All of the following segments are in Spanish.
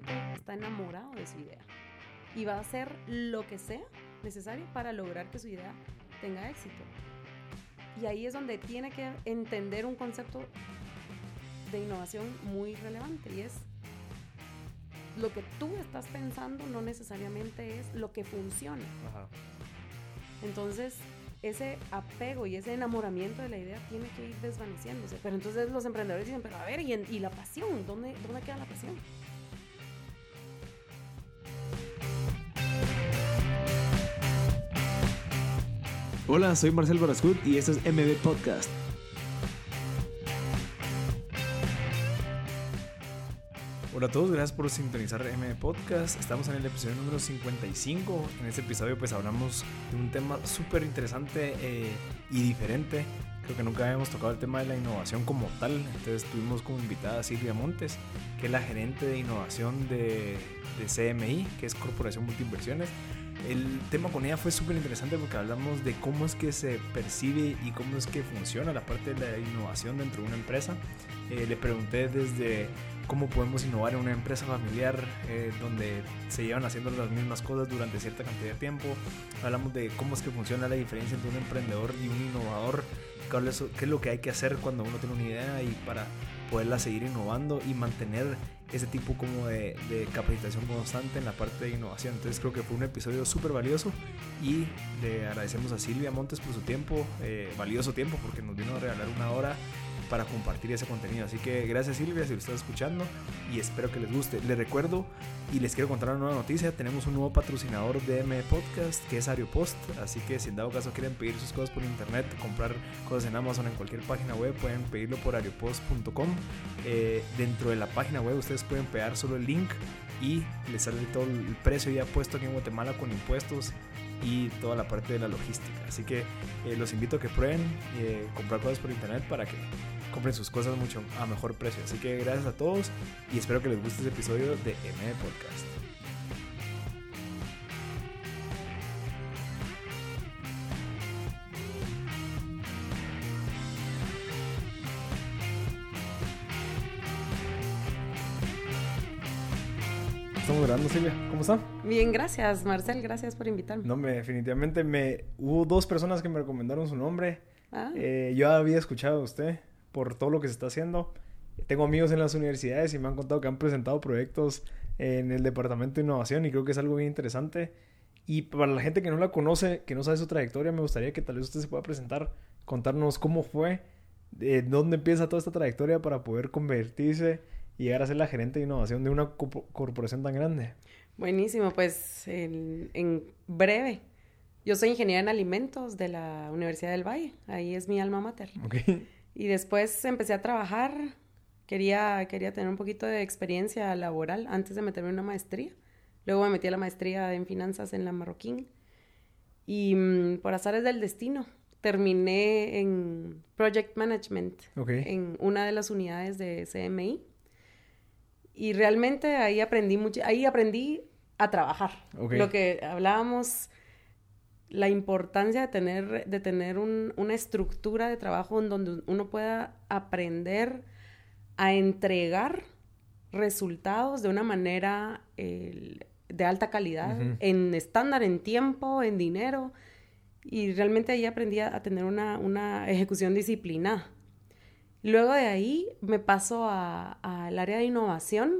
realmente está enamorado de su idea y va a hacer lo que sea necesario para lograr que su idea tenga éxito. Y ahí es donde tiene que entender un concepto de innovación muy relevante y es lo que tú estás pensando no necesariamente es lo que funciona. Entonces, ese apego y ese enamoramiento de la idea tiene que ir desvaneciéndose. Pero entonces los emprendedores dicen, pero a ver, ¿y, y la pasión? ¿Dónde, ¿Dónde queda la pasión? Hola, soy Marcel Barascut y esto es MB Podcast. Hola a todos, gracias por sintonizar MB Podcast. Estamos en el episodio número 55. En este episodio pues hablamos de un tema súper interesante eh, y diferente. Creo que nunca habíamos tocado el tema de la innovación como tal. Entonces tuvimos como invitada a Silvia Montes, que es la gerente de innovación de, de CMI, que es Corporación Multiinversiones. El tema con ella fue súper interesante porque hablamos de cómo es que se percibe y cómo es que funciona la parte de la innovación dentro de una empresa. Eh, le pregunté desde cómo podemos innovar en una empresa familiar eh, donde se llevan haciendo las mismas cosas durante cierta cantidad de tiempo. Hablamos de cómo es que funciona la diferencia entre un emprendedor y un innovador. Qué es lo que hay que hacer cuando uno tiene una idea y para poderla seguir innovando y mantener ese tipo como de, capacitación constante en la parte de innovación. Entonces creo que fue un episodio súper valioso y le agradecemos a Silvia Montes por su tiempo, eh, valioso tiempo porque nos vino a regalar una hora para compartir ese contenido. Así que gracias Silvia si lo estás escuchando y espero que les guste. Les recuerdo y les quiero contar una nueva noticia. Tenemos un nuevo patrocinador de M Podcast que es Ariopost. Así que si en dado caso quieren pedir sus cosas por internet, comprar cosas en Amazon en cualquier página web, pueden pedirlo por ariopost.com. Eh, dentro de la página web ustedes pueden pegar solo el link y les sale todo el precio ya puesto aquí en Guatemala con impuestos y toda la parte de la logística. Así que eh, los invito a que prueben eh, comprar cosas por internet para que compren sus cosas mucho a mejor precio. Así que gracias a todos y espero que les guste este episodio de M Podcast. Estamos grabando, Silvia. ¿Cómo está? Bien, gracias, Marcel. Gracias por invitarme. No, me, definitivamente me... Hubo dos personas que me recomendaron su nombre. Ah. Eh, yo había escuchado a usted por todo lo que se está haciendo. Tengo amigos en las universidades y me han contado que han presentado proyectos en el departamento de innovación y creo que es algo bien interesante. Y para la gente que no la conoce, que no sabe su trayectoria, me gustaría que tal vez usted se pueda presentar, contarnos cómo fue, de dónde empieza toda esta trayectoria para poder convertirse y llegar a ser la gerente de innovación de una corporación tan grande. Buenísimo, pues en, en breve. Yo soy ingeniera en alimentos de la Universidad del Valle, ahí es mi alma mater. Okay. Y después empecé a trabajar, quería, quería tener un poquito de experiencia laboral antes de meterme en una maestría. Luego me metí a la maestría en finanzas en la Marroquín. Y mm, por azares del destino, terminé en Project Management, en una de las unidades de CMI. Y realmente ahí aprendí mucho, ahí aprendí a trabajar. Lo que hablábamos la importancia de tener, de tener una estructura de trabajo en donde uno pueda aprender a entregar resultados de una manera de alta calidad, en estándar, en tiempo, en dinero. Y realmente ahí aprendí a, tener una, ejecución disciplinada. Luego de ahí me paso al área de innovación.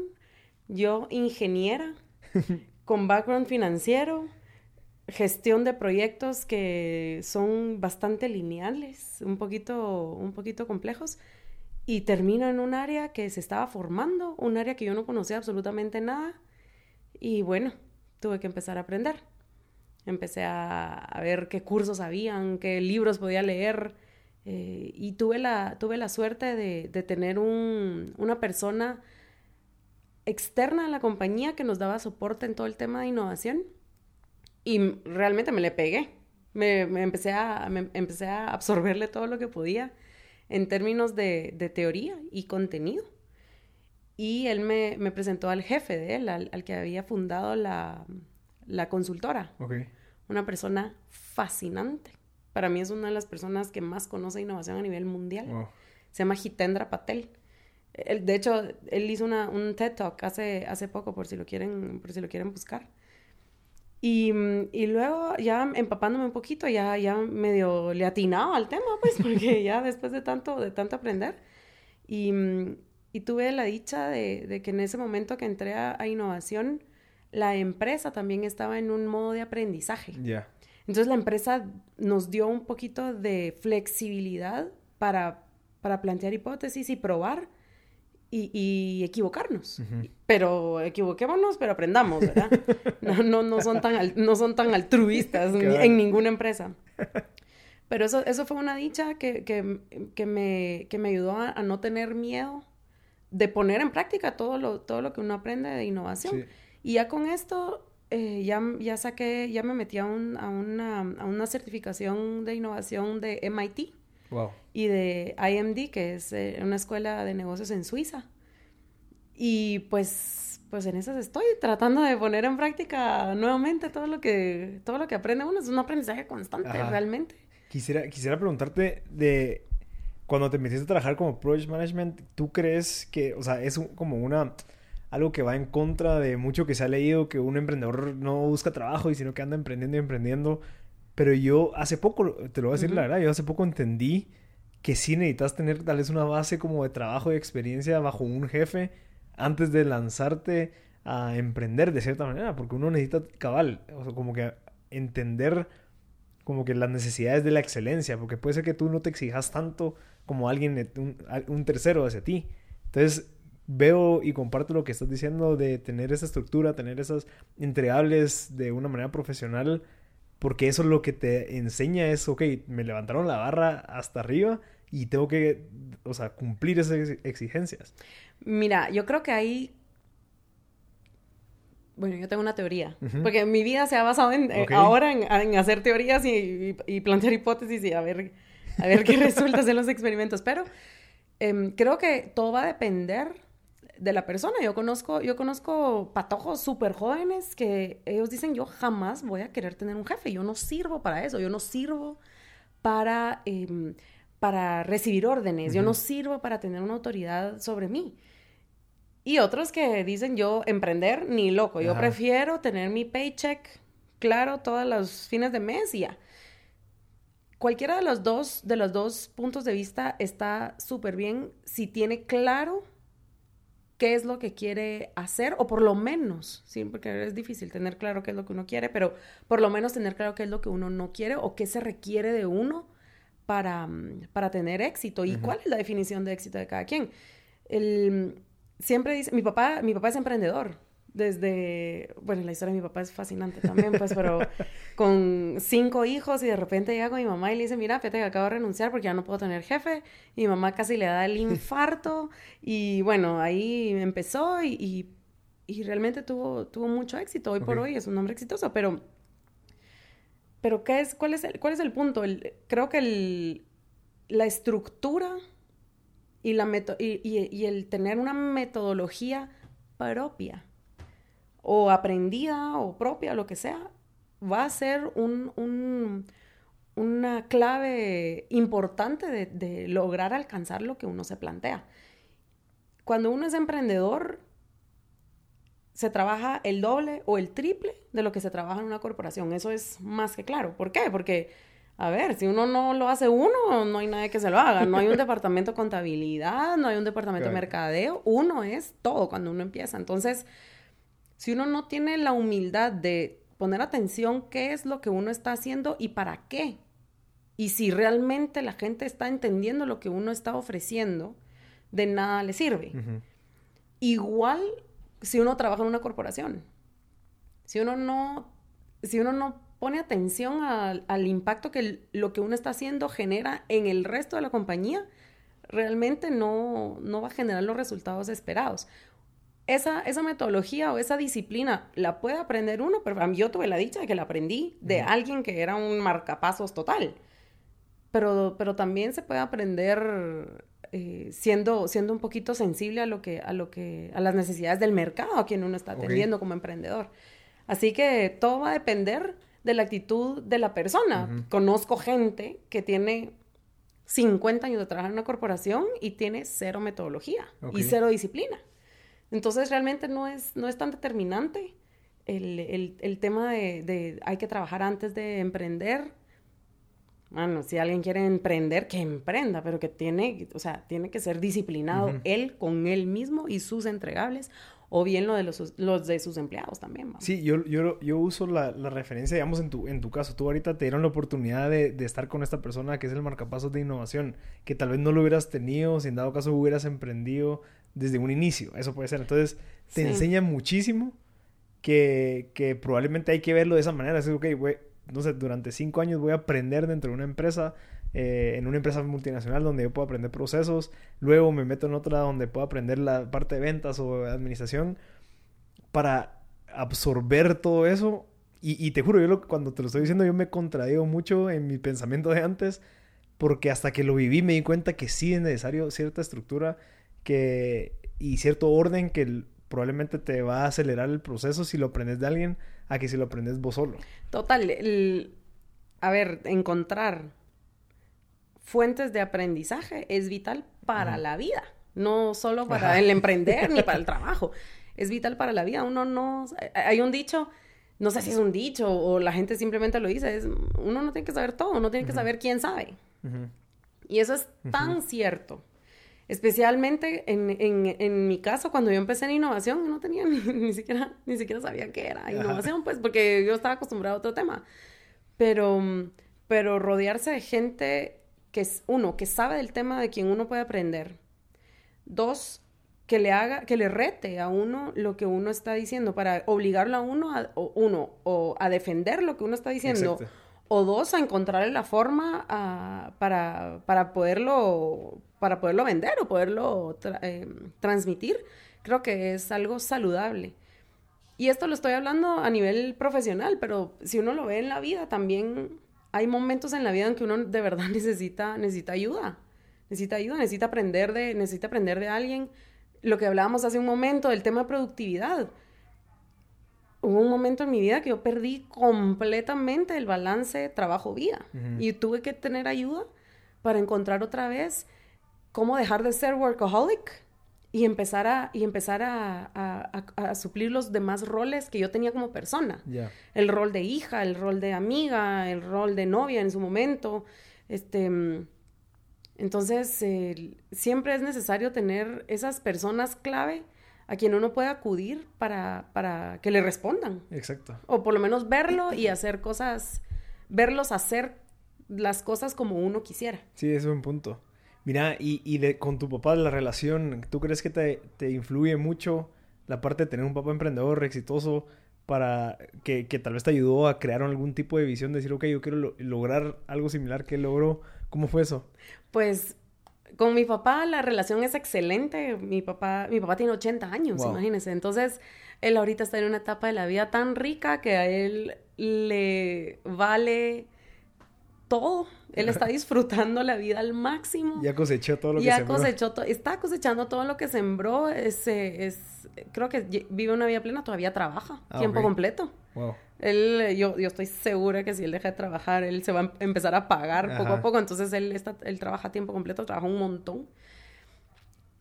Yo, ingeniera, con background financiero, gestión de proyectos que son bastante lineales, un poquito, un poquito complejos, y termino en un área que se estaba formando, un área que yo no conocía absolutamente nada, y bueno, tuve que empezar a aprender. Empecé a, ver qué cursos habían, qué libros podía leer, eh, y tuve la, tuve la suerte de, de tener un, una persona externa a la compañía que nos daba soporte en todo el tema de innovación y realmente me le pegué. Me, empecé, a, empecé a absorberle todo lo que podía en términos de, teoría y contenido. Y él me, presentó al jefe de él, al, que había fundado la, consultora. Una persona fascinante. Para mí es una de las personas que más conoce innovación a nivel mundial. Se llama Hitendra Patel. de hecho, él hizo una, un TED Talk hace, hace poco, por si lo quieren, por si lo quieren buscar. Y, y, luego ya empapándome un poquito, ya, ya medio le atinaba al tema, pues, porque ya después de tanto, de tanto aprender. Y, y tuve la dicha de, de, que en ese momento que entré a, innovación, la empresa también estaba en un modo de aprendizaje. Ya. Entonces la empresa nos dio un poquito de flexibilidad para, para plantear hipótesis y probar y, equivocarnos. Pero equivoquémonos, pero aprendamos, ¿verdad? No, no, no, son, tan no son tan altruistas en ninguna empresa. Pero eso, eso fue una dicha que, que, que, me, que me ayudó a, no tener miedo de poner en práctica todo lo, todo lo que uno aprende de innovación. Y ya con esto, eh, ya, ya saqué, ya me metí a, un, a, una, a una certificación de innovación de MIT. Y de IMD, que es eh, una escuela de negocios en Suiza. Y pues, pues en esas estoy tratando de poner en práctica nuevamente todo lo que, todo lo que aprende uno. Es un aprendizaje constante, realmente. Quisiera, quisiera preguntarte de cuando te metiste a trabajar como Project Management, ¿tú crees que, o sea, es como una algo que va en contra de mucho que se ha leído, que un emprendedor no busca trabajo y sino que anda emprendiendo y emprendiendo? Pero yo hace poco, te lo voy a decir la verdad, yo hace poco entendí que sí necesitas tener tal vez una base como de trabajo y experiencia bajo un jefe antes de lanzarte a emprender de cierta manera, porque uno necesita cabal, o sea, como que entender como que las necesidades de la excelencia, porque puede ser que tú no te exijas tanto como alguien, un, un tercero hacia ti. Entonces, veo y comparto lo que estás diciendo de tener esa estructura, tener esas entregables de una manera profesional porque eso es lo que te enseña es, ok, me levantaron la barra hasta arriba y tengo que, o sea, cumplir esas exigencias. Mira, yo creo que ahí... Bueno, yo tengo una teoría, porque mi vida se ha basado en, eh, ahora en, hacer teorías y, plantear hipótesis y a ver, a ver qué resulta en los experimentos, pero em, creo que todo va a depender de la persona. Yo conozco, yo conozco patojos súper jóvenes que ellos dicen, yo jamás voy a querer tener un jefe, yo no sirvo para eso, yo no sirvo para, em, para recibir órdenes, yo no sirvo para tener una autoridad sobre mí. Y otros que dicen, yo emprender ni loco, yo prefiero tener mi paycheck claro todos los fines de mes y ya. Cualquiera de los dos, de los dos puntos de vista está súper bien si tiene claro qué es lo que quiere hacer, o por lo menos, sí, porque es difícil tener claro qué es lo que uno quiere, pero por lo menos tener claro qué es lo que uno no quiere o qué se requiere de uno para, mm, para tener éxito y cuál es la definición de éxito de cada quien. El, siempre dice, mi papá, mi papá es emprendedor, desde, bueno, la historia de mi papá es fascinante también, pues, pero con cinco hijos y de repente llega con mi mamá y le dice, mira, fíjate que acabo de renunciar porque ya no puedo tener jefe. Y mi mamá casi le da el infarto y bueno, ahí empezó y, y, realmente tuvo, tuvo mucho éxito. Hoy por hoy es un hombre exitoso, pero, pero ¿qué es, cuál, es el, ¿cuál es el punto? El, creo que el, la estructura y, la y, y el tener una metodología propia o aprendida o propia, lo que sea, va a ser un, una clave importante de, lograr alcanzar lo que uno se plantea. Cuando uno es emprendedor, se trabaja el doble o el triple de lo que se trabaja en una corporación. Eso es más que claro. ¿Por qué? Porque, a ver, si uno no lo hace uno, no hay nadie que se lo haga. No hay un departamento de contabilidad, no hay un departamento de mercadeo. Uno es todo cuando uno empieza. Entonces, si uno no tiene la humildad de poner atención qué es lo que uno está haciendo y para qué, y si realmente la gente está entendiendo lo que uno está ofreciendo, de nada le sirve. Igual si uno trabaja en una corporación. Si uno no, si uno no pone atención al, impacto que lo que uno está haciendo genera en el resto de la compañía, realmente no, no va a generar los resultados esperados esa, esa metodología o esa disciplina la puede aprender uno, pero yo tuve la dicha de que la aprendí de alguien que era un marcapasos total. Pero, pero también se puede aprender eh, siendo, siendo un poquito sensible a lo que, a lo que, a las necesidades del mercado a quien uno está atendiendo como emprendedor. Así que todo va a depender de la actitud de la persona. Conozco gente que tiene 50 años de trabajar en una corporación y tiene cero metodología y cero disciplina. Entonces realmente no es, no es tan determinante el, tema de, hay que trabajar antes de emprender. Bueno, si alguien quiere emprender, que emprenda, pero que tiene, o sea, tiene que ser disciplinado él con él mismo y sus entregables o bien lo de los, los de sus empleados también. Sí, yo, yo, yo uso la, la, referencia, digamos, en tu, en tu caso. Tú ahorita te dieron la oportunidad de, de, estar con esta persona que es el marcapasos de innovación, que tal vez no lo hubieras tenido si en dado caso hubieras emprendido desde un inicio. Eso puede ser. Entonces, te enseña muchísimo que, que, probablemente hay que verlo de esa manera. Es, ok, no sé, durante cinco años voy a aprender dentro de una empresa eh, en una empresa multinacional donde yo puedo aprender procesos, luego me meto en otra donde puedo aprender la parte de ventas o administración para absorber todo eso. Y, te juro, yo cuando te lo estoy diciendo, yo me contradigo mucho en mi pensamiento de antes, porque hasta que lo viví me di cuenta que sí es necesario cierta estructura que, y cierto orden que probablemente te va a acelerar el proceso si lo aprendes de alguien a que si lo aprendes vos solo. Total, a ver, encontrar fuentes de aprendizaje es vital para la vida, no solo para el emprender ni para el trabajo, es vital para la vida. Uno no, hay un dicho, no sé si es un dicho o la gente simplemente lo dice, es, uno no tiene que saber todo, uno tiene que saber quién sabe. Y eso es tan cierto. Especialmente en, en, en, mi caso, cuando yo empecé en innovación, no tenía ni, siquiera, ni siquiera sabía qué era innovación, pues, porque yo estaba acostumbrado a otro tema. Pero, pero rodearse de gente que es uno, que sabe del tema de quien uno puede aprender. Dos, que le haga, que le rete a uno lo que uno está diciendo para obligarlo a uno a, o uno, o a defender lo que uno está diciendo. O dos, a encontrarle la forma para, para, poderlo, para poderlo vender o poderlo eh, transmitir. Creo que es algo saludable. Y esto lo estoy hablando a nivel profesional, pero si uno lo ve en la vida también hay momentos en la vida en que uno de verdad necesita, necesita ayuda. Necesita ayuda, necesita aprender de, necesita aprender de alguien. Lo que hablábamos hace un momento del tema de productividad. Hubo un momento en mi vida que yo perdí completamente el balance trabajo-vida. Y tuve que tener ayuda para encontrar otra vez cómo dejar de ser workaholic y empezar a, y empezar a, a, suplir los demás roles que yo tenía como persona. El rol de hija, el rol de amiga, el rol de novia en su momento. Este, entonces, siempre es necesario tener esas personas clave a quien uno puede acudir para, para que le respondan. Exacto. O por lo menos verlo y hacer cosas, verlos hacer las cosas como uno quisiera. Sí, es un punto. Mira, y, y de, con tu papá, la relación, ¿tú crees que te, te, influye mucho la parte de tener un papá emprendedor exitoso para que, que, tal vez te ayudó a crear algún tipo de visión, de decir, ok, yo quiero lograr algo similar que logró? ¿Cómo fue eso? Pues con mi papá la relación es excelente. Mi papá, mi papá tiene 80 años, imagínense. Entonces, él ahorita está en una etapa de la vida tan rica que a él le vale todo. Él está disfrutando la vida al máximo. Ya cosechó todo lo que sembró. Cosechó está cosechando todo lo que sembró. Es, es, creo que vive una vida plena, todavía trabaja ah, tiempo completo. Wow. Él, yo, yo estoy segura que si él deja de trabajar, él se va a empezar a pagar poco a poco. Entonces él, está, él trabaja a tiempo completo, trabaja un montón.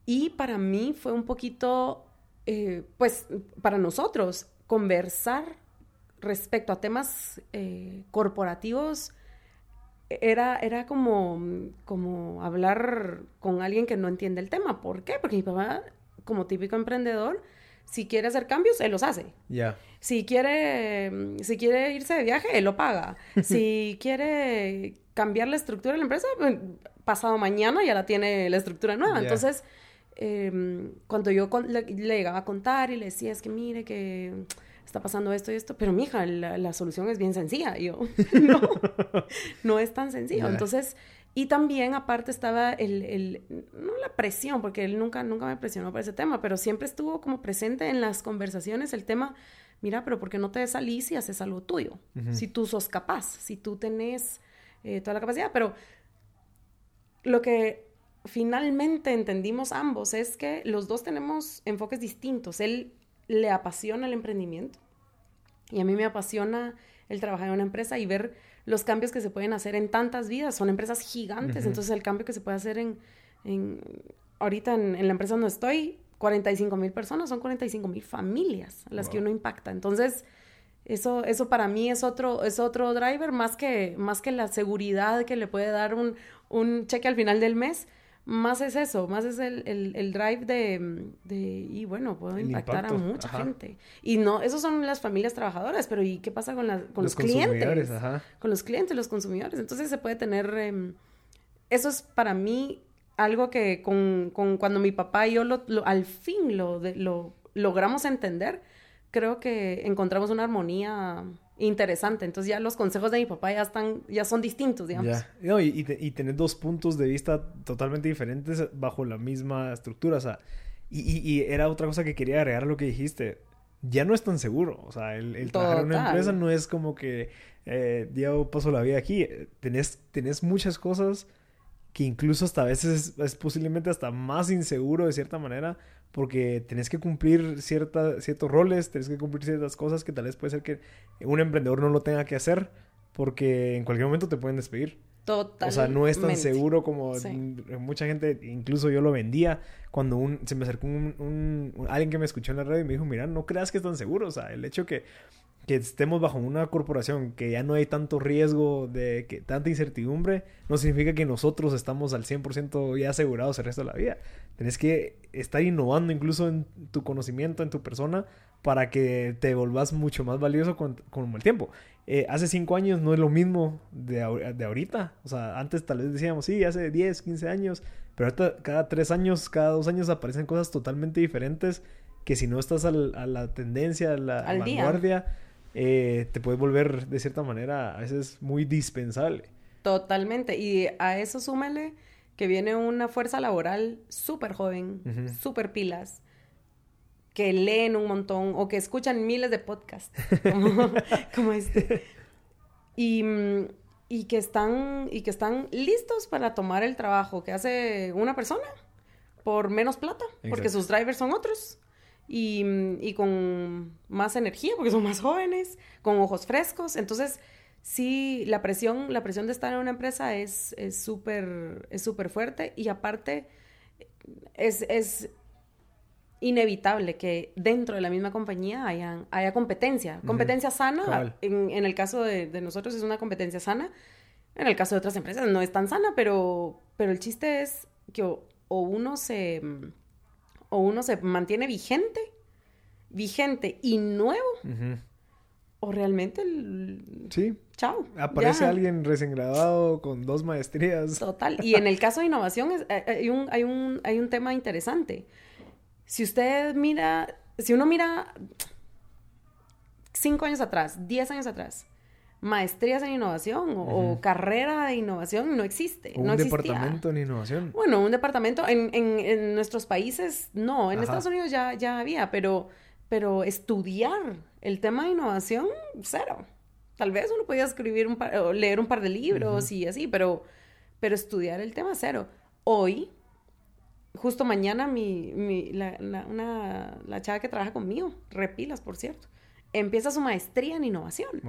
Y para mí fue un poquito, eh, pues, para nosotros, conversar respecto a temas eh, corporativos era, era como, como hablar con alguien que no entiende el tema. ¿Por qué? Porque mi papá, como típico emprendedor, si quiere hacer cambios, él los hace. Ya. Si quiere, si quiere irse de viaje, él lo paga. si quiere cambiar la estructura de la empresa, pues, pasado mañana ya la tiene la estructura nueva. Entonces, em, cuando yo le, le, llegaba a contar y le decía, es que mire que está pasando esto y esto, pero mija, la, la solución es bien sencilla. Y yo, no, no es tan sencillo. Entonces, y también aparte estaba el, el, no la presión, porque él nunca, nunca me presionó por ese tema, pero siempre estuvo como presente en las conversaciones el tema, mira, pero ¿por qué no te salís y haces algo tuyo? Si tú sos capaz, si tú tenés eh, toda la capacidad, pero lo que finalmente entendimos ambos es que los dos tenemos enfoques distintos. Él le apasiona el emprendimiento y a mí me apasiona el trabajar en una empresa y ver los cambios que se pueden hacer en tantas vidas. Son empresas gigantes, entonces el cambio que se puede hacer en, en ahorita en, la empresa donde estoy, 45 mil personas, son 45 mil familias a las que uno impacta. Entonces, eso, eso para mí es otro, es otro driver más que, más que la seguridad que le puede dar un, un cheque al final del mes más es eso, más es el, el, drive de, de, y bueno, puedo impactar a mucha gente. Y no, esos son las familias trabajadoras, pero ¿y qué pasa con, con los, clientes? Con los clientes, los consumidores. Entonces se puede tener, em, eso es para mí algo que con, con cuando mi papá y yo lo, al fin lo, lo logramos entender, creo que encontramos una armonía interesante. Entonces ya los consejos de mi papá ya están, ya son distintos, digamos. Ya. y, y, tener dos puntos de vista totalmente diferentes bajo la misma estructura. O sea, y, y, era otra cosa que quería agregar a lo que dijiste. Ya no es tan seguro. O sea, el, trabajar en una empresa no es como que eh, yo paso la vida aquí. Tenés, tenés muchas cosas que incluso hasta a veces es posiblemente hasta más inseguro de cierta manera porque tenés que cumplir cierta, ciertos roles, tenés que cumplir ciertas cosas que tal vez puede ser que un emprendedor no lo tenga que hacer porque en cualquier momento te pueden despedir. Totalmente. O sea, no es tan seguro como mucha gente, incluso yo lo vendía, cuando un, se me acercó un, alguien que me escuchó en la radio y me dijo, mira, no creas que es tan seguro, o sea, el hecho que que estemos bajo una corporación que ya no hay tanto riesgo de que tanta incertidumbre, no significa que nosotros estamos al 100% ya asegurados el resto de la vida. Tienes que estar innovando incluso en tu conocimiento, en tu persona, para que te volvás mucho más valioso con, el tiempo. Eh, hace cinco años no es lo mismo de, de, ahorita. O sea, antes tal vez decíamos, sí, hace 10, 15 años, pero ahorita cada tres años, cada dos años aparecen cosas totalmente diferentes que si no estás a la tendencia, a la vanguardia eh, te puede volver de cierta manera a veces muy dispensable. Totalmente. Y a eso súmele que viene una fuerza laboral súper joven, súper pilas, que leen un montón o que escuchan miles de podcasts como, este. Y, y, que están, y que están listos para tomar el trabajo que hace una persona por menos plata, porque sus drivers son otros y, y, con más energía porque son más jóvenes, con ojos frescos. Entonces, sí, la presión, la presión de estar en una empresa es súper es súper fuerte y aparte es, es, inevitable que dentro de la misma compañía haya, haya competencia. Competencia sana, en, en, el caso de, de, nosotros es una competencia sana, en el caso de otras empresas no es tan sana, pero, pero el chiste es que o uno se o uno se mantiene vigente, vigente y nuevo, o realmente el... Sí. Chao. Aparece alguien recién graduado con dos maestrías. Total. Y en el caso de innovación es, eh, hay, un, hay, un, hay un tema interesante. Si usted mira, si uno mira cinco años atrás, diez años atrás, maestrías en innovación o, carrera de innovación no existe. un departamento en innovación. Bueno, un departamento en, en, nuestros países no, en Estados Unidos ya, ya había, pero, pero estudiar el tema de innovación, cero. Tal vez uno podía escribir un par, o leer un par de libros y así, pero, pero estudiar el tema cero. Hoy, justo mañana, mi, mi, la, una, la chava que trabaja conmigo, repilas, por cierto, empieza su maestría en innovación.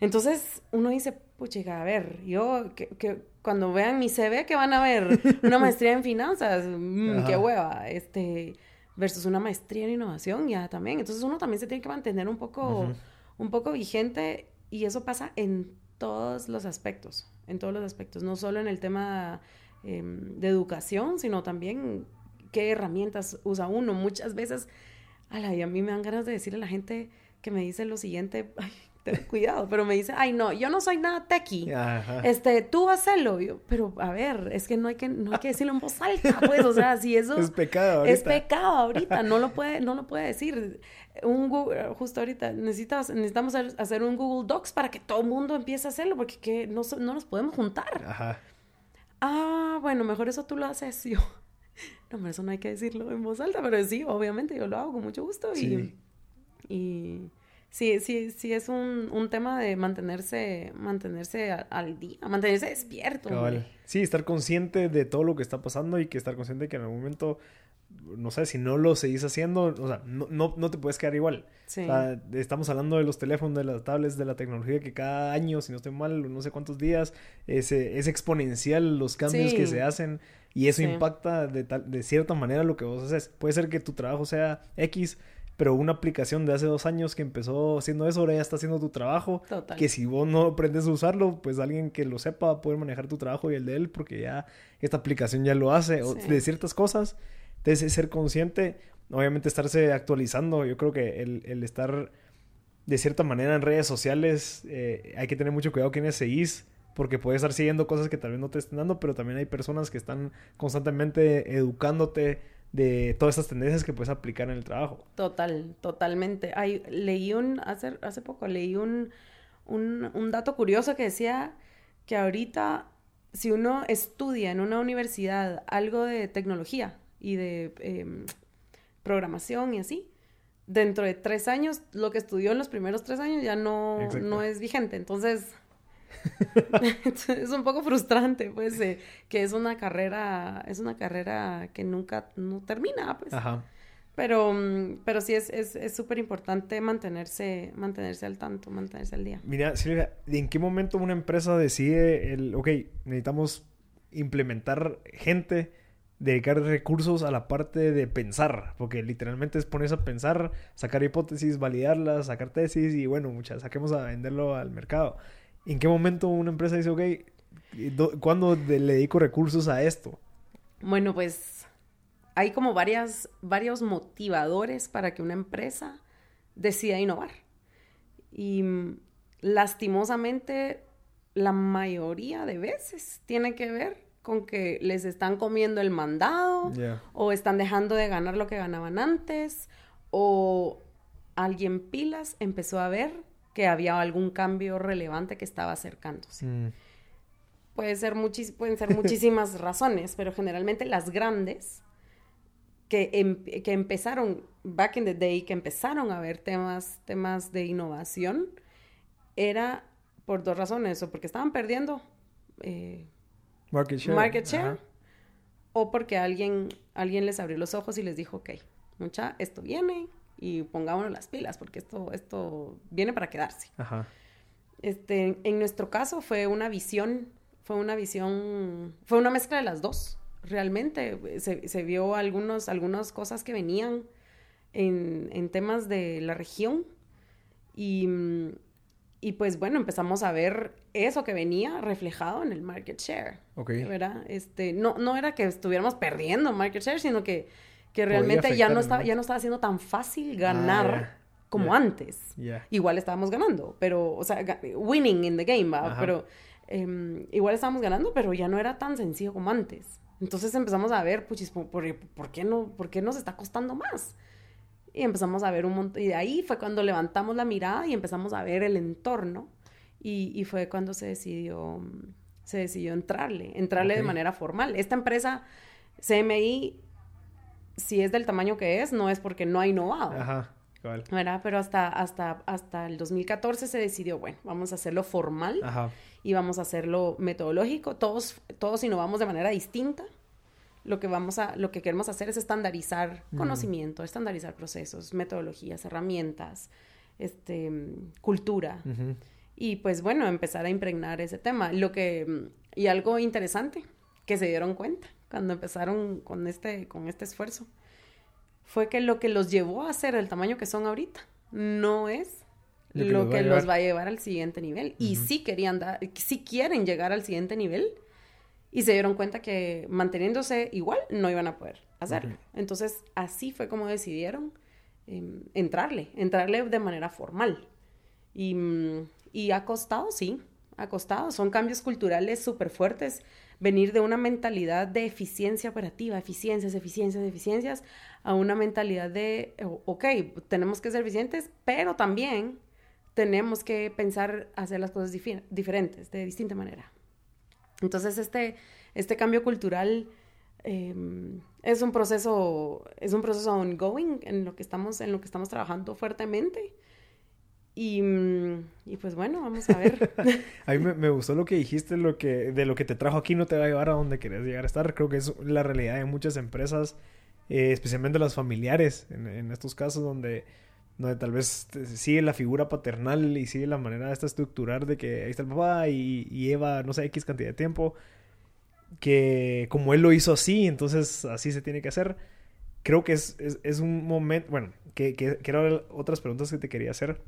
Entonces uno dice, pucha, a ver, yo que, cuando vean mi CV que van a ver una maestría en finanzas, mm, qué hueva, este, versus una maestría en innovación ya también. Entonces uno también se tiene que mantener un poco, un poco vigente y eso pasa en todos los aspectos, en todos los aspectos, no solo en el tema em, de educación, sino también qué herramientas usa uno. Muchas veces, ala, y a mí me dan ganas de decirle a la gente, que me dice lo siguiente, ay, ten cuidado, pero me dice, ay, no, yo no soy nada tequi. Este, tú hazlo. Yo, pero a ver, es que no hay que, no hay que decirlo en voz alta, pues, o sea, si eso es pecado ahorita. Es pecado ahorita, no lo puede, no lo puede decir. Un Google, justo ahorita, necesitas, necesitamos hacer un Google Docs para que todo el mundo empiece a hacerlo, porque que no, no nos podemos juntar. Ajá. Ah, bueno, mejor eso tú lo haces. Yo, no, eso no hay que decirlo en voz alta, pero sí, obviamente yo lo hago con mucho gusto y... Y sí, sí, sí es un, un tema de mantenerse, mantenerse al día, mantenerse despierto. Sí, estar consciente de todo lo que está pasando y que estar consciente de que en algún momento no sé, si no lo seguís haciendo, o sea, no, no, no te puedes quedar igual. Sí. O sea, estamos hablando de los teléfonos, de las tablets, de la tecnología que cada año, si no estoy mal, no sé cuántos días, es, es exponencial los cambios que se hacen y eso impacta de, tal, de cierta manera lo que vos haces. Puede ser que tu trabajo sea X, pero una aplicación de hace dos años que empezó haciendo eso, ahora ya está haciendo tu trabajo. Total. Que si vos no aprendes a usarlo, pues alguien que lo sepa va a poder manejar tu trabajo y el de él, porque ya esta aplicación ya lo hace. O de ciertas cosas entonces, ser consciente, obviamente estarse actualizando, yo creo que el, el estar de cierta manera en redes sociales, eh, hay que tener mucho cuidado quiénes seguís, porque puedes estar siguiendo cosas que tal vez no te estén dando, pero también hay personas que están constantemente educándote de todas estas tendencias que puedes aplicar en el trabajo. Total, totalmente. Hay, leí un, hace, hace poco leí un, un, un dato curioso que decía que ahorita si uno estudia en una universidad algo de tecnología, y de em, programación y así, dentro de tres años, lo que estudió en los primeros tres años ya no, no es vigente. Entonces, es un poco frustrante, pues, eh, que es una carrera, es una carrera que nunca no termina, pues. Ajá. Pero, mm, pero sí es súper importante mantenerse, mantenerse al tanto, mantenerse al día. Mira, Silvia, ¿en qué momento una empresa decide el, ok, necesitamos implementar gente dedicar recursos a la parte de pensar, porque literalmente es ponerse a pensar, sacar hipótesis, validarlas, sacar tesis y bueno, muchas, saquemos a venderlo al mercado. ¿En qué momento una empresa dice, ok, ¿cuándo le dedico recursos a esto? Bueno, pues hay como varias, varios motivadores para que una empresa decida innovar. Y mm, lastimosamente, la mayoría de veces tiene que ver con que les están comiendo el mandado o están dejando de ganar lo que ganaban antes o alguien pilas empezó a ver que había algún cambio relevante que estaba acercándose. Mm. Puede ser pueden ser muchísimas razones, pero generalmente las grandes que, em, que, empezaron, back in the day, que empezaron a ver temas, temas de innovación, era por dos razones, o porque estaban perdiendo eh, Market share. Market share. O porque alguien, alguien les abrió los ojos y les dijo, ok, mucha, esto viene y pongámonos las pilas porque esto, esto viene para quedarse. Ajá. Este, en nuestro caso fue una visión, fue una visión, fue una mezcla de las dos. Realmente se, se vio algunos, algunas cosas que venían en, en temas de la región y, y pues bueno, empezamos a ver eso que venía reflejado en el market share. Ok. ¿Verdad? Este, no, no era que estuviéramos perdiendo market share, sino que, que realmente ya no, estaba, ya no estaba siendo tan fácil ganar ah, como antes. Igual estábamos ganando, pero, o sea, winning in the game, ¿va? Pero em, igual estábamos ganando, pero ya no era tan sencillo como antes. Entonces empezamos a ver, puchis, ¿por, por, qué, no, ¿por qué nos está costando más? Y empezamos a ver un montón, y de ahí fue cuando levantamos la mirada y empezamos a ver el entorno. Y, y fue cuando se decidió, se decidió entrarle, entrarle de manera formal. Esta empresa, CMI, si es del tamaño que es, no es porque no ha innovado. Ajá. ¿verdad? Pero hasta, hasta, hasta el 2014 se decidió, bueno, vamos a hacerlo formal Ajá. y vamos a hacerlo metodológico. Todos, todos innovamos de manera distinta lo que vamos a, lo que queremos hacer es estandarizar conocimiento, estandarizar procesos, metodologías, herramientas, este, cultura. Y pues bueno, empezar a impregnar ese tema. Lo que, y algo interesante que se dieron cuenta cuando empezaron con este, con este esfuerzo, fue que lo que los llevó a ser el tamaño que son ahorita no es lo que, los, va a llevar al siguiente nivel. Y si querían dar, si quieren llegar al siguiente nivel, y se dieron cuenta que manteniéndose igual no iban a poder hacerlo. Entonces, así fue como decidieron em, entrarle, entrarle de manera formal. Y, mm, y ha costado, sí, ha costado. Son cambios culturales súper fuertes. Venir de una mentalidad de eficiencia operativa, eficiencias, eficiencias, eficiencias, a una mentalidad de, ok, tenemos que ser eficientes, pero también tenemos que pensar hacer las cosas diferentes, de distinta manera. Entonces, este, este cambio cultural em, es un proceso, es un proceso ongoing en lo que estamos, en lo que estamos trabajando fuertemente. Y, mm, y, pues bueno, vamos a ver. a mí me, gustó lo que dijiste, lo que, de lo que te trajo aquí no te va a llevar a donde querés llegar a estar. Creo que es la realidad de muchas empresas, eh, especialmente las familiares, en, estos casos donde, donde tal vez sigue la figura paternal y sigue la manera de esta estructurar de que ahí está el papá y, y lleva, no sé, X cantidad de tiempo, que como él lo hizo así, entonces así se tiene que hacer. Creo que es, es, un momento, bueno, que, que, que otras preguntas que te quería hacer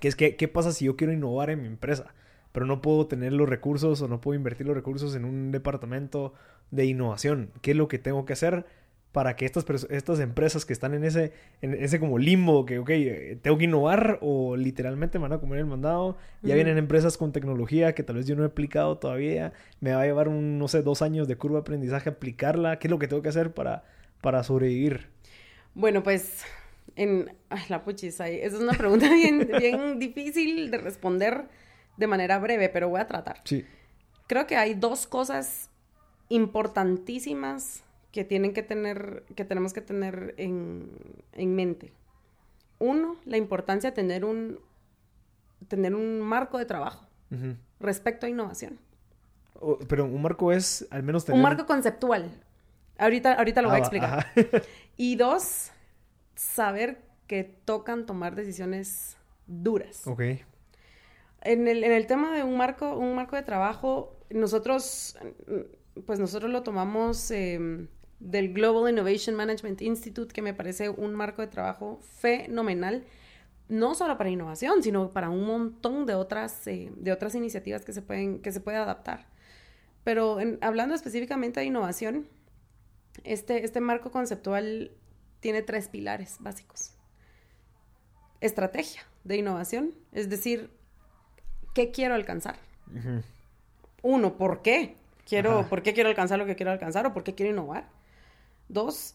que es que, ¿qué pasa si yo quiero innovar en mi empresa? Pero no puedo tener los recursos o no puedo invertir los recursos en un departamento de innovación. ¿Qué es lo que tengo que hacer para que estas, estas empresas que están en ese, en ese como limbo, que, ok, tengo que innovar o literalmente me van a comer el mandado? Ya vienen empresas con tecnología que tal vez yo no he aplicado todavía. Me va a llevar un, no sé, dos años de curva de aprendizaje aplicarla. ¿Qué es lo que tengo que hacer para, para sobrevivir? Bueno, pues en ay, la puchis, esa es una pregunta bien, bien difícil de responder de manera breve, pero voy a tratar. Sí. Creo que hay dos cosas importantísimas que tienen que tener, que tenemos que tener en, en mente. Uno, la importancia de tener un, tener un marco de trabajo respecto a innovación. pero un marco es al menos tener... Un marco conceptual. Ahorita, ahorita lo voy a ah, explicar. y dos, saber que tocan tomar decisiones duras. Ok. En el, en el tema de un marco, un marco de trabajo, nosotros, pues nosotros lo tomamos em, del Global Innovation Management Institute, que me parece un marco de trabajo fenomenal, no solo para innovación, sino para un montón de otras, eh, de otras iniciativas que se pueden, que se puede adaptar. Pero hablando específicamente de innovación, este, este marco conceptual tiene tres pilares básicos. Estrategia de innovación, es decir, ¿qué quiero alcanzar? Uno, ¿por qué? Quiero, ¿Por qué quiero alcanzar lo que quiero alcanzar o por qué quiero innovar? Dos,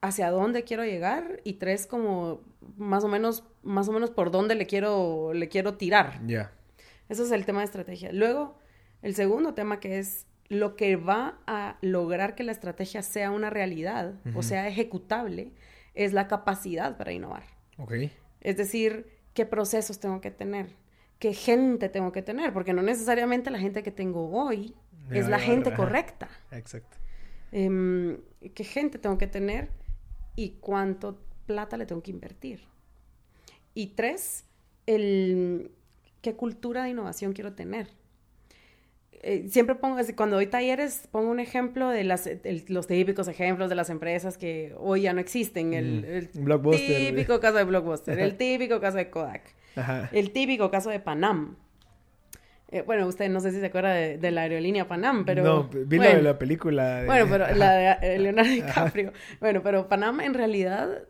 hacia dónde quiero llegar y tres como más o menos más o menos por dónde le quiero le quiero tirar. Ya. Eso es el tema de estrategia. Luego, el segundo tema que es lo que va a lograr que la estrategia sea una realidad o sea ejecutable es la capacidad para innovar. Okay. Es decir, qué procesos tengo que tener, qué gente tengo que tener, porque no necesariamente la gente que tengo hoy es la gente correcta. Exacto. Em, qué gente tengo que tener y cuánto plata le tengo que invertir. Y tres, el, qué cultura de innovación quiero tener. Eh, siempre pongo, cuando doy talleres, pongo un ejemplo de las, los típicos ejemplos de las empresas que hoy ya no existen. El, mm. típico caso de Blockbuster, el típico caso de Kodak, el típico caso de Panam. Eh, bueno, usted no sé si se acuerda de, la aerolínea Panam, pero... No, vino de la película. Bueno, pero la de eh, Leonardo DiCaprio. Bueno, pero Panam en realidad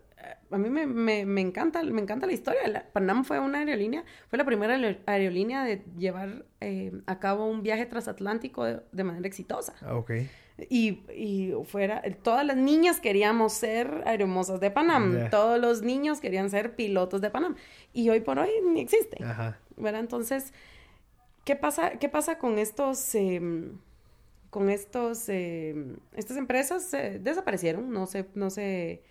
a mí me, me, me, encanta, me encanta la historia. Panam fue una aerolínea, fue la primera aerolínea de llevar eh, a cabo un viaje transatlántico de, manera exitosa. Ah, ok. Y, y, fuera, todas las niñas queríamos ser aeromosas de Panam, todos los niños querían ser pilotos de Panam. Y hoy por hoy ni existe. Ajá. ¿Verdad? Entonces, ¿qué pasa, qué pasa con estos... Em, con estos, em, estas empresas desaparecieron, no se, no se,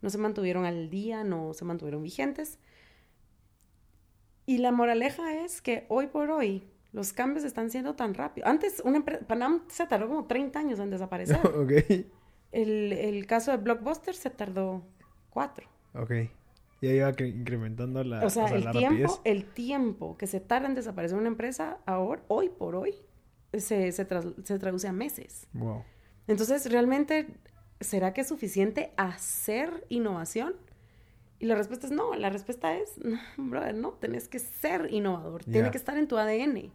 no se mantuvieron al día, no se mantuvieron vigentes. Y la moraleja es que hoy por hoy los cambios están siendo tan rápidos. Antes, una empresa, Panam se tardó como 30 años en desaparecer. El, caso de Blockbuster se tardó 4. Ok. Ya iba incrementando la, o sea, el, tiempo, el tiempo que se tarda en desaparecer una empresa ahora, hoy por hoy, se, se, se traduce a meses. Wow. Entonces, realmente ¿será que es suficiente hacer innovación? Y la respuesta es no, la respuesta es, no, brother, no, tenés que ser innovador, tiene que estar en tu ADN.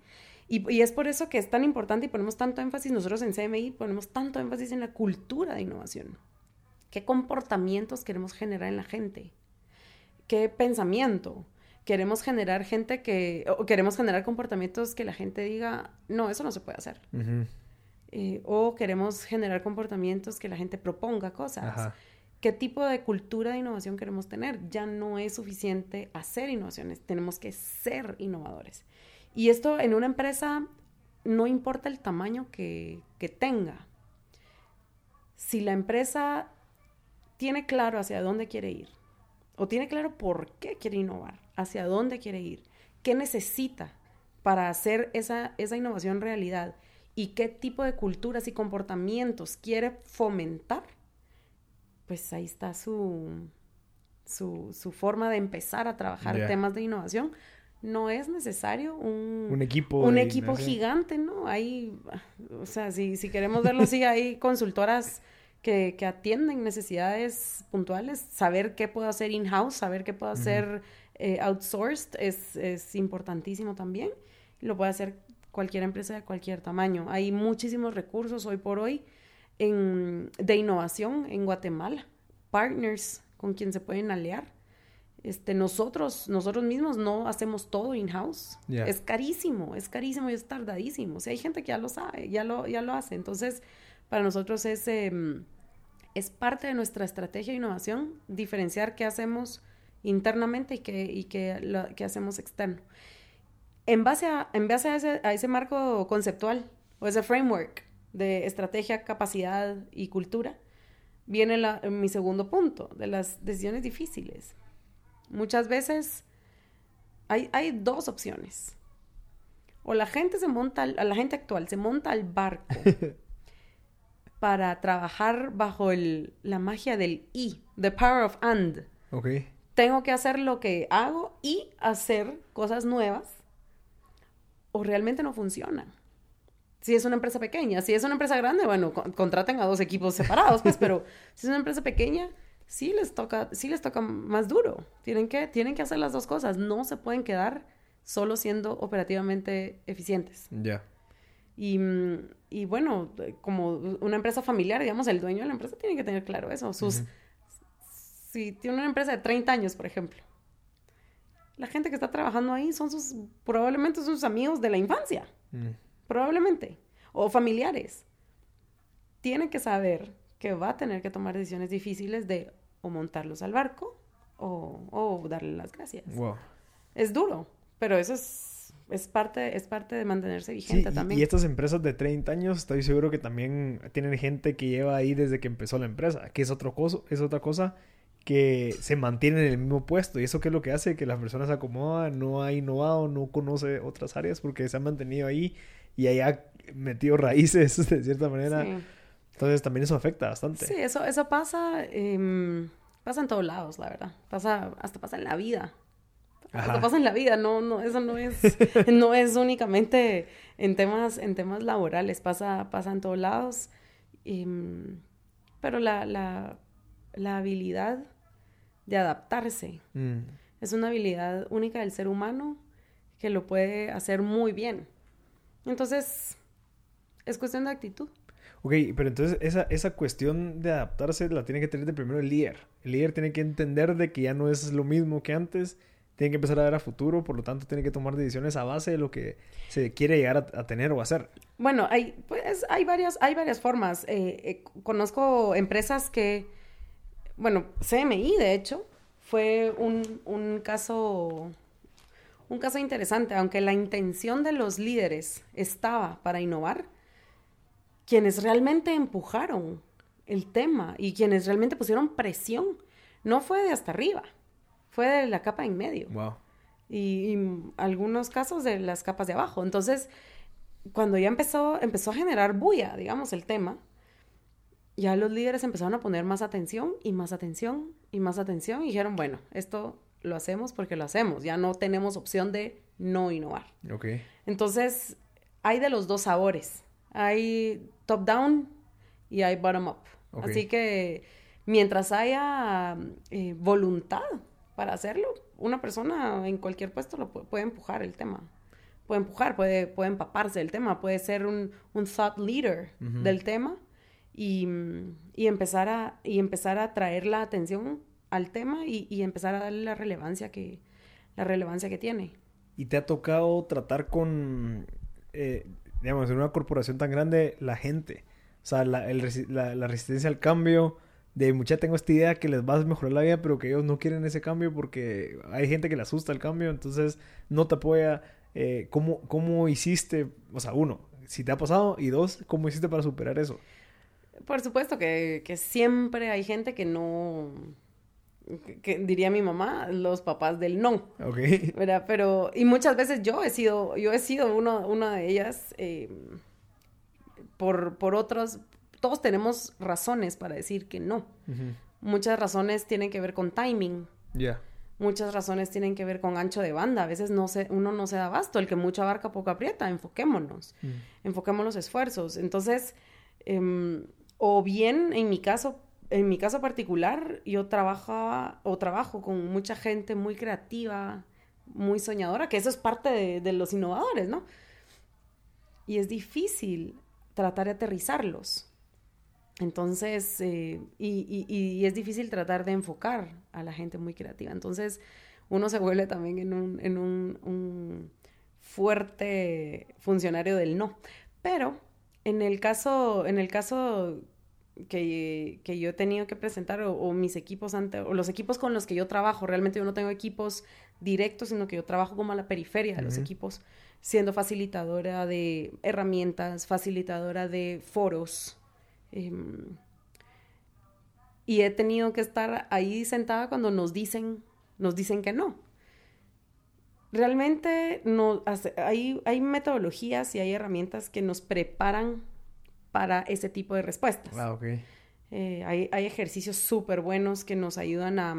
Y, y, es por eso que es tan importante y ponemos tanto énfasis, nosotros en CMI ponemos tanto énfasis en la cultura de innovación. ¿Qué comportamientos queremos generar en la gente? ¿Qué pensamiento? Queremos generar gente que, o queremos generar comportamientos que la gente diga, no, eso no se puede hacer. Eh, o queremos generar comportamientos que la gente proponga cosas. ¿Qué tipo de cultura de innovación queremos tener? Ya no es suficiente hacer innovaciones, tenemos que ser innovadores. Y esto en una empresa no importa el tamaño que, que tenga. Si la empresa tiene claro hacia dónde quiere ir o tiene claro por qué quiere innovar, hacia dónde quiere ir, qué necesita para hacer esa, esa innovación realidad y qué tipo de culturas y comportamientos quiere fomentar, pues ahí está su, su, forma de empezar a trabajar temas de innovación. No es necesario un, equipo, un equipo gigante, ¿no? Hay, o sea, si, si queremos verlo así, hay consultoras que, atienden necesidades puntuales. Saber qué puedo hacer in-house, saber qué puedo hacer eh, outsourced es, es importantísimo también. Lo puede hacer cualquier empresa de cualquier tamaño. Hay muchísimos recursos hoy por hoy en, de innovación en Guatemala, partners con quien se pueden aliar. Este, nosotros, nosotros mismos no hacemos todo in-house. Es carísimo, es carísimo y es tardadísimo. O sea, hay gente que ya lo sabe, ya lo, ya lo hace. Entonces, para nosotros es, em, es parte de nuestra estrategia de innovación diferenciar qué hacemos internamente y qué, y qué, qué hacemos externo en base a, en base a ese, a ese marco conceptual o ese framework de estrategia, capacidad y cultura, viene la, mi segundo punto, de las decisiones difíciles. Muchas veces hay, hay dos opciones. O la gente se monta, la gente actual se monta al barco para trabajar bajo el, la magia del y, the power of and. Okay. Tengo que hacer lo que hago y hacer cosas nuevas o realmente no funciona. Si es una empresa pequeña, si es una empresa grande, bueno, contraten a dos equipos separados, pues, pero si es una empresa pequeña, sí les toca, sí les toca más duro. Tienen que, tienen que hacer las dos cosas. No se pueden quedar solo siendo operativamente eficientes. Ya. Y, y, bueno, como una empresa familiar, digamos, el dueño de la empresa tiene que tener claro eso. Sus, Si tiene una empresa de 30 años, por ejemplo, la gente que está trabajando ahí son sus, probablemente sus amigos de la infancia, mm. probablemente, o familiares. Tienen que saber que va a tener que tomar decisiones difíciles de o montarlos al barco o, o darle las gracias. Es duro, pero eso es, es, parte, es parte de mantenerse vigente también. Y estas empresas de 30 años, estoy seguro que también tienen gente que lleva ahí desde que empezó la empresa, que es, otro coso, es otra cosa que se mantiene en el mismo puesto. ¿Y eso qué es lo que hace? Que las personas se acomodan, no ha innovado, no conoce otras áreas porque se ha mantenido ahí y ahí ha metido raíces de cierta manera. Entonces también eso afecta bastante. Sí, eso, eso pasa, em, pasa en todos lados, la verdad. Pasa, hasta pasa en la vida. Hasta pasa en la vida, no, no, eso no es, no es únicamente en temas, en temas laborales, pasa, pasa en todos lados. Em, pero la, la, la habilidad de adaptarse. Mm. Es una habilidad única del ser humano que lo puede hacer muy bien. Entonces, es cuestión de actitud. Ok, pero entonces esa, esa cuestión de adaptarse la tiene que tener de primero el líder. El líder tiene que entender de que ya no es lo mismo que antes, tiene que empezar a ver a futuro, por lo tanto tiene que tomar decisiones a base de lo que se quiere llegar a, tener o hacer. Bueno, hay, pues, hay, varias, hay varias formas. Eh, eh, conozco empresas que bueno, CMI de hecho, fue un, caso un caso interesante, aunque la intención de los líderes estaba para innovar, quienes realmente empujaron el tema y quienes realmente pusieron presión, no fue de hasta arriba, fue de la capa en medio. Wow. Y, y, algunos casos de las capas de abajo. Entonces, cuando ya empezó, empezó a generar bulla, digamos, el tema, ya los líderes empezaron a poner más atención y más atención y más atención y dijeron, bueno, esto lo hacemos porque lo hacemos, ya no tenemos opción de no innovar. Entonces, hay de los dos sabores. Hay top-down y hay bottom-up. Así que mientras haya eh, voluntad para hacerlo, una persona en cualquier puesto lo puede, empujar el tema. Puede empujar, puede, puede empaparse del tema, puede ser un, thought leader del tema y, y, empezar a, y empezar a traer la atención al tema y, y, empezar a darle la relevancia que, la relevancia que tiene. ¿Y te ha tocado tratar con, eh, digamos, en una corporación tan grande, la gente? O sea, la, el, la, la, resistencia al cambio, de mucha tengo esta idea que les va a mejorar la vida, pero que ellos no quieren ese cambio porque hay gente que le asusta el cambio, entonces no te apoya. Eh, ¿cómo, ¿Cómo hiciste? O sea, uno, si te ha pasado, y dos, ¿cómo hiciste para superar eso? Por supuesto que, siempre hay gente que no, que, diría mi mamá, los papás del no. Ok. ¿verdad? Pero, y muchas veces yo he sido, yo he sido uno, una de ellas eh, por, por otros, todos tenemos razones para decir que no. Muchas razones tienen que ver con timing. Ya. Muchas razones tienen que ver con ancho de banda. A veces no se, uno no se da basto. El que mucho abarca, poco aprieta. Enfoquémonos. Mm. Enfoquemos los esfuerzos. Entonces, em, o bien, en mi caso, en mi caso particular, yo trabajaba o trabajo con mucha gente muy creativa, muy soñadora, que eso es parte de, los innovadores, ¿no? Y es difícil tratar de aterrizarlos. Entonces, eh, y, es difícil tratar de enfocar a la gente muy creativa. Entonces, uno se vuelve también en un, en un fuerte funcionario del no. Pero en el caso, en el caso que, yo he tenido que presentar o, mis equipos ante, o los equipos con los que yo trabajo, realmente yo no tengo equipos directos, sino que yo trabajo como a la periferia de los equipos, siendo facilitadora de herramientas, facilitadora de foros. Em, y he tenido que estar ahí sentada cuando nos dicen, nos dicen que no. Realmente no, hay, hay metodologías y hay herramientas que nos preparan para ese tipo de respuestas. Ah, ok. Eh, hay, hay, ejercicios súper buenos que nos ayudan a,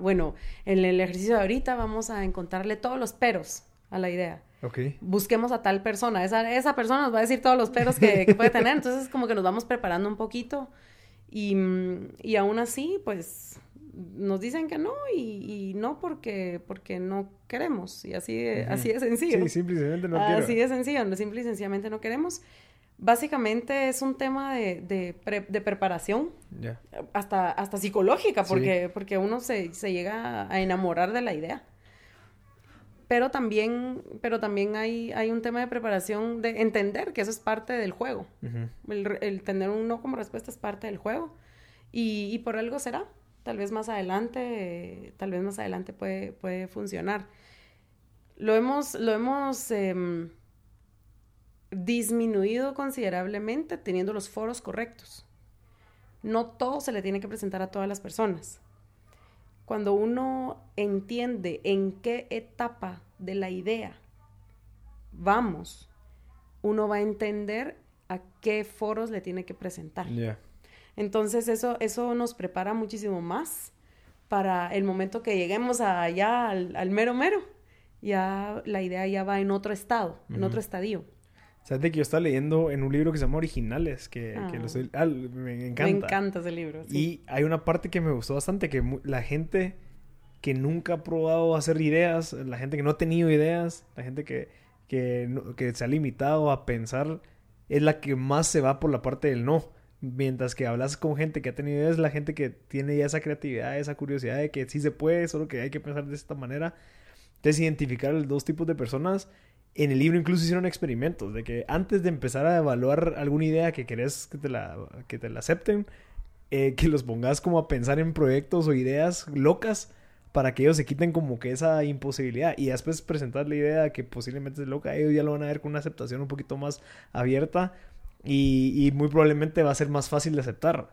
bueno, en el ejercicio de ahorita vamos a encontrarle todos los peros a la idea. Ok. Busquemos a tal persona. Esa, esa persona nos va a decir todos los peros que, que puede tener. Entonces, como que nos vamos preparando un poquito. Y, y aún así, pues nos dicen que no y, no porque, porque no queremos. Y así de, así de sencillo. Sí, simple y sencillamente no queremos. Así de sencillo, simple y sencillamente no queremos. Básicamente es un tema de, de, preparación, hasta, hasta psicológica, porque, porque uno se, se, llega a enamorar de la idea. Pero también, pero también hay, hay un tema de preparación de entender que eso es parte del juego. el, el, tener un no como respuesta es parte del juego. Y, y por algo será tal vez más adelante, tal vez más adelante puede, puede funcionar. Lo hemos, lo hemos em, disminuido considerablemente teniendo los foros correctos. No todo se le tiene que presentar a todas las personas. Cuando uno entiende en qué etapa de la idea vamos, uno va a entender a qué foros le tiene que presentar. Entonces eso, eso nos prepara muchísimo más para el momento que lleguemos allá al, mero mero. Ya la idea ya va en otro estado, en otro estadio. ¿Sabes que yo estaba leyendo en un libro que se llama Originales? Que, que lo ah. ah, me encanta. Me encanta ese libro. Y hay una parte que me gustó bastante, que la gente que nunca ha probado hacer ideas, la gente que no ha tenido ideas, la gente que, que, que se ha limitado a pensar, es la que más se va por la parte del no. Mientras que hablas con gente que ha tenido ideas, la gente que tiene ya esa creatividad, esa curiosidad de que sí se puede, solo que hay que pensar de esta manera. Entonces, identificar los dos tipos de personas. En el libro incluso hicieron experimentos de que antes de empezar a evaluar alguna idea que querés que te la, que te la acepten, eh, que los pongas como a pensar en proyectos o ideas locas para que ellos se quiten como que esa imposibilidad y después presentar la idea que posiblemente es loca, ellos ya lo van a ver con una aceptación un poquito más abierta y, muy probablemente va a ser más fácil de aceptar.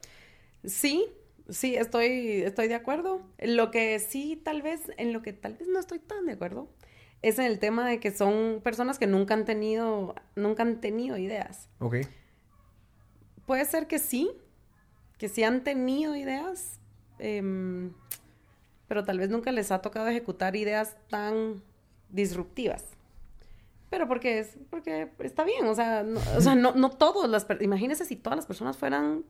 Sí, sí, estoy, estoy de acuerdo. Lo que sí, tal vez, en lo que tal vez no estoy tan de acuerdo, es en el tema de que son personas que nunca han tenido, nunca han tenido ideas. Ok. Puede ser que sí, que sí han tenido ideas, em, pero tal vez nunca les ha tocado ejecutar ideas tan disruptivas. Pero porque es, porque está bien, o sea, no, o sea, no, no todos las, imagínese si todas las personas fueran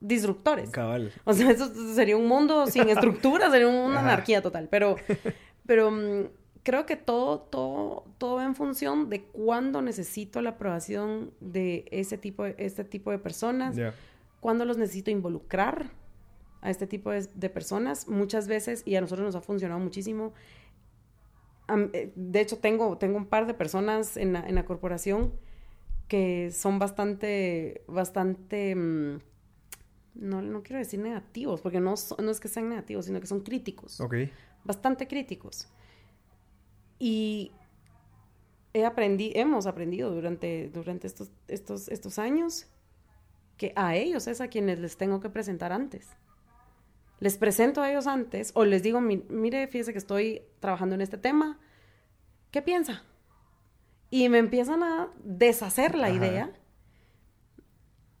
disruptores. Cabal. O sea, eso sería un mundo sin estructura, sería una anarquía total. Pero, pero mm, creo que todo, todo, todo va en función de cuándo necesito la aprobación de ese tipo de, este tipo de personas, cuándo los necesito involucrar a este tipo de, de, personas. Muchas veces, y a nosotros nos ha funcionado muchísimo, de hecho, tengo, tengo un par de personas en la, en la corporación que son bastante, bastante, mm, no, no quiero decir negativos, porque no, no es que sean negativos, sino que son críticos. Ok. Bastante críticos. Y he aprendido, hemos aprendido durante, durante estos, estos, estos años que a ellos es a quienes les tengo que presentar antes. Les presento a ellos antes o les digo, mire, fíjese que estoy trabajando en este tema, ¿qué piensa? Y me empiezan a deshacer la idea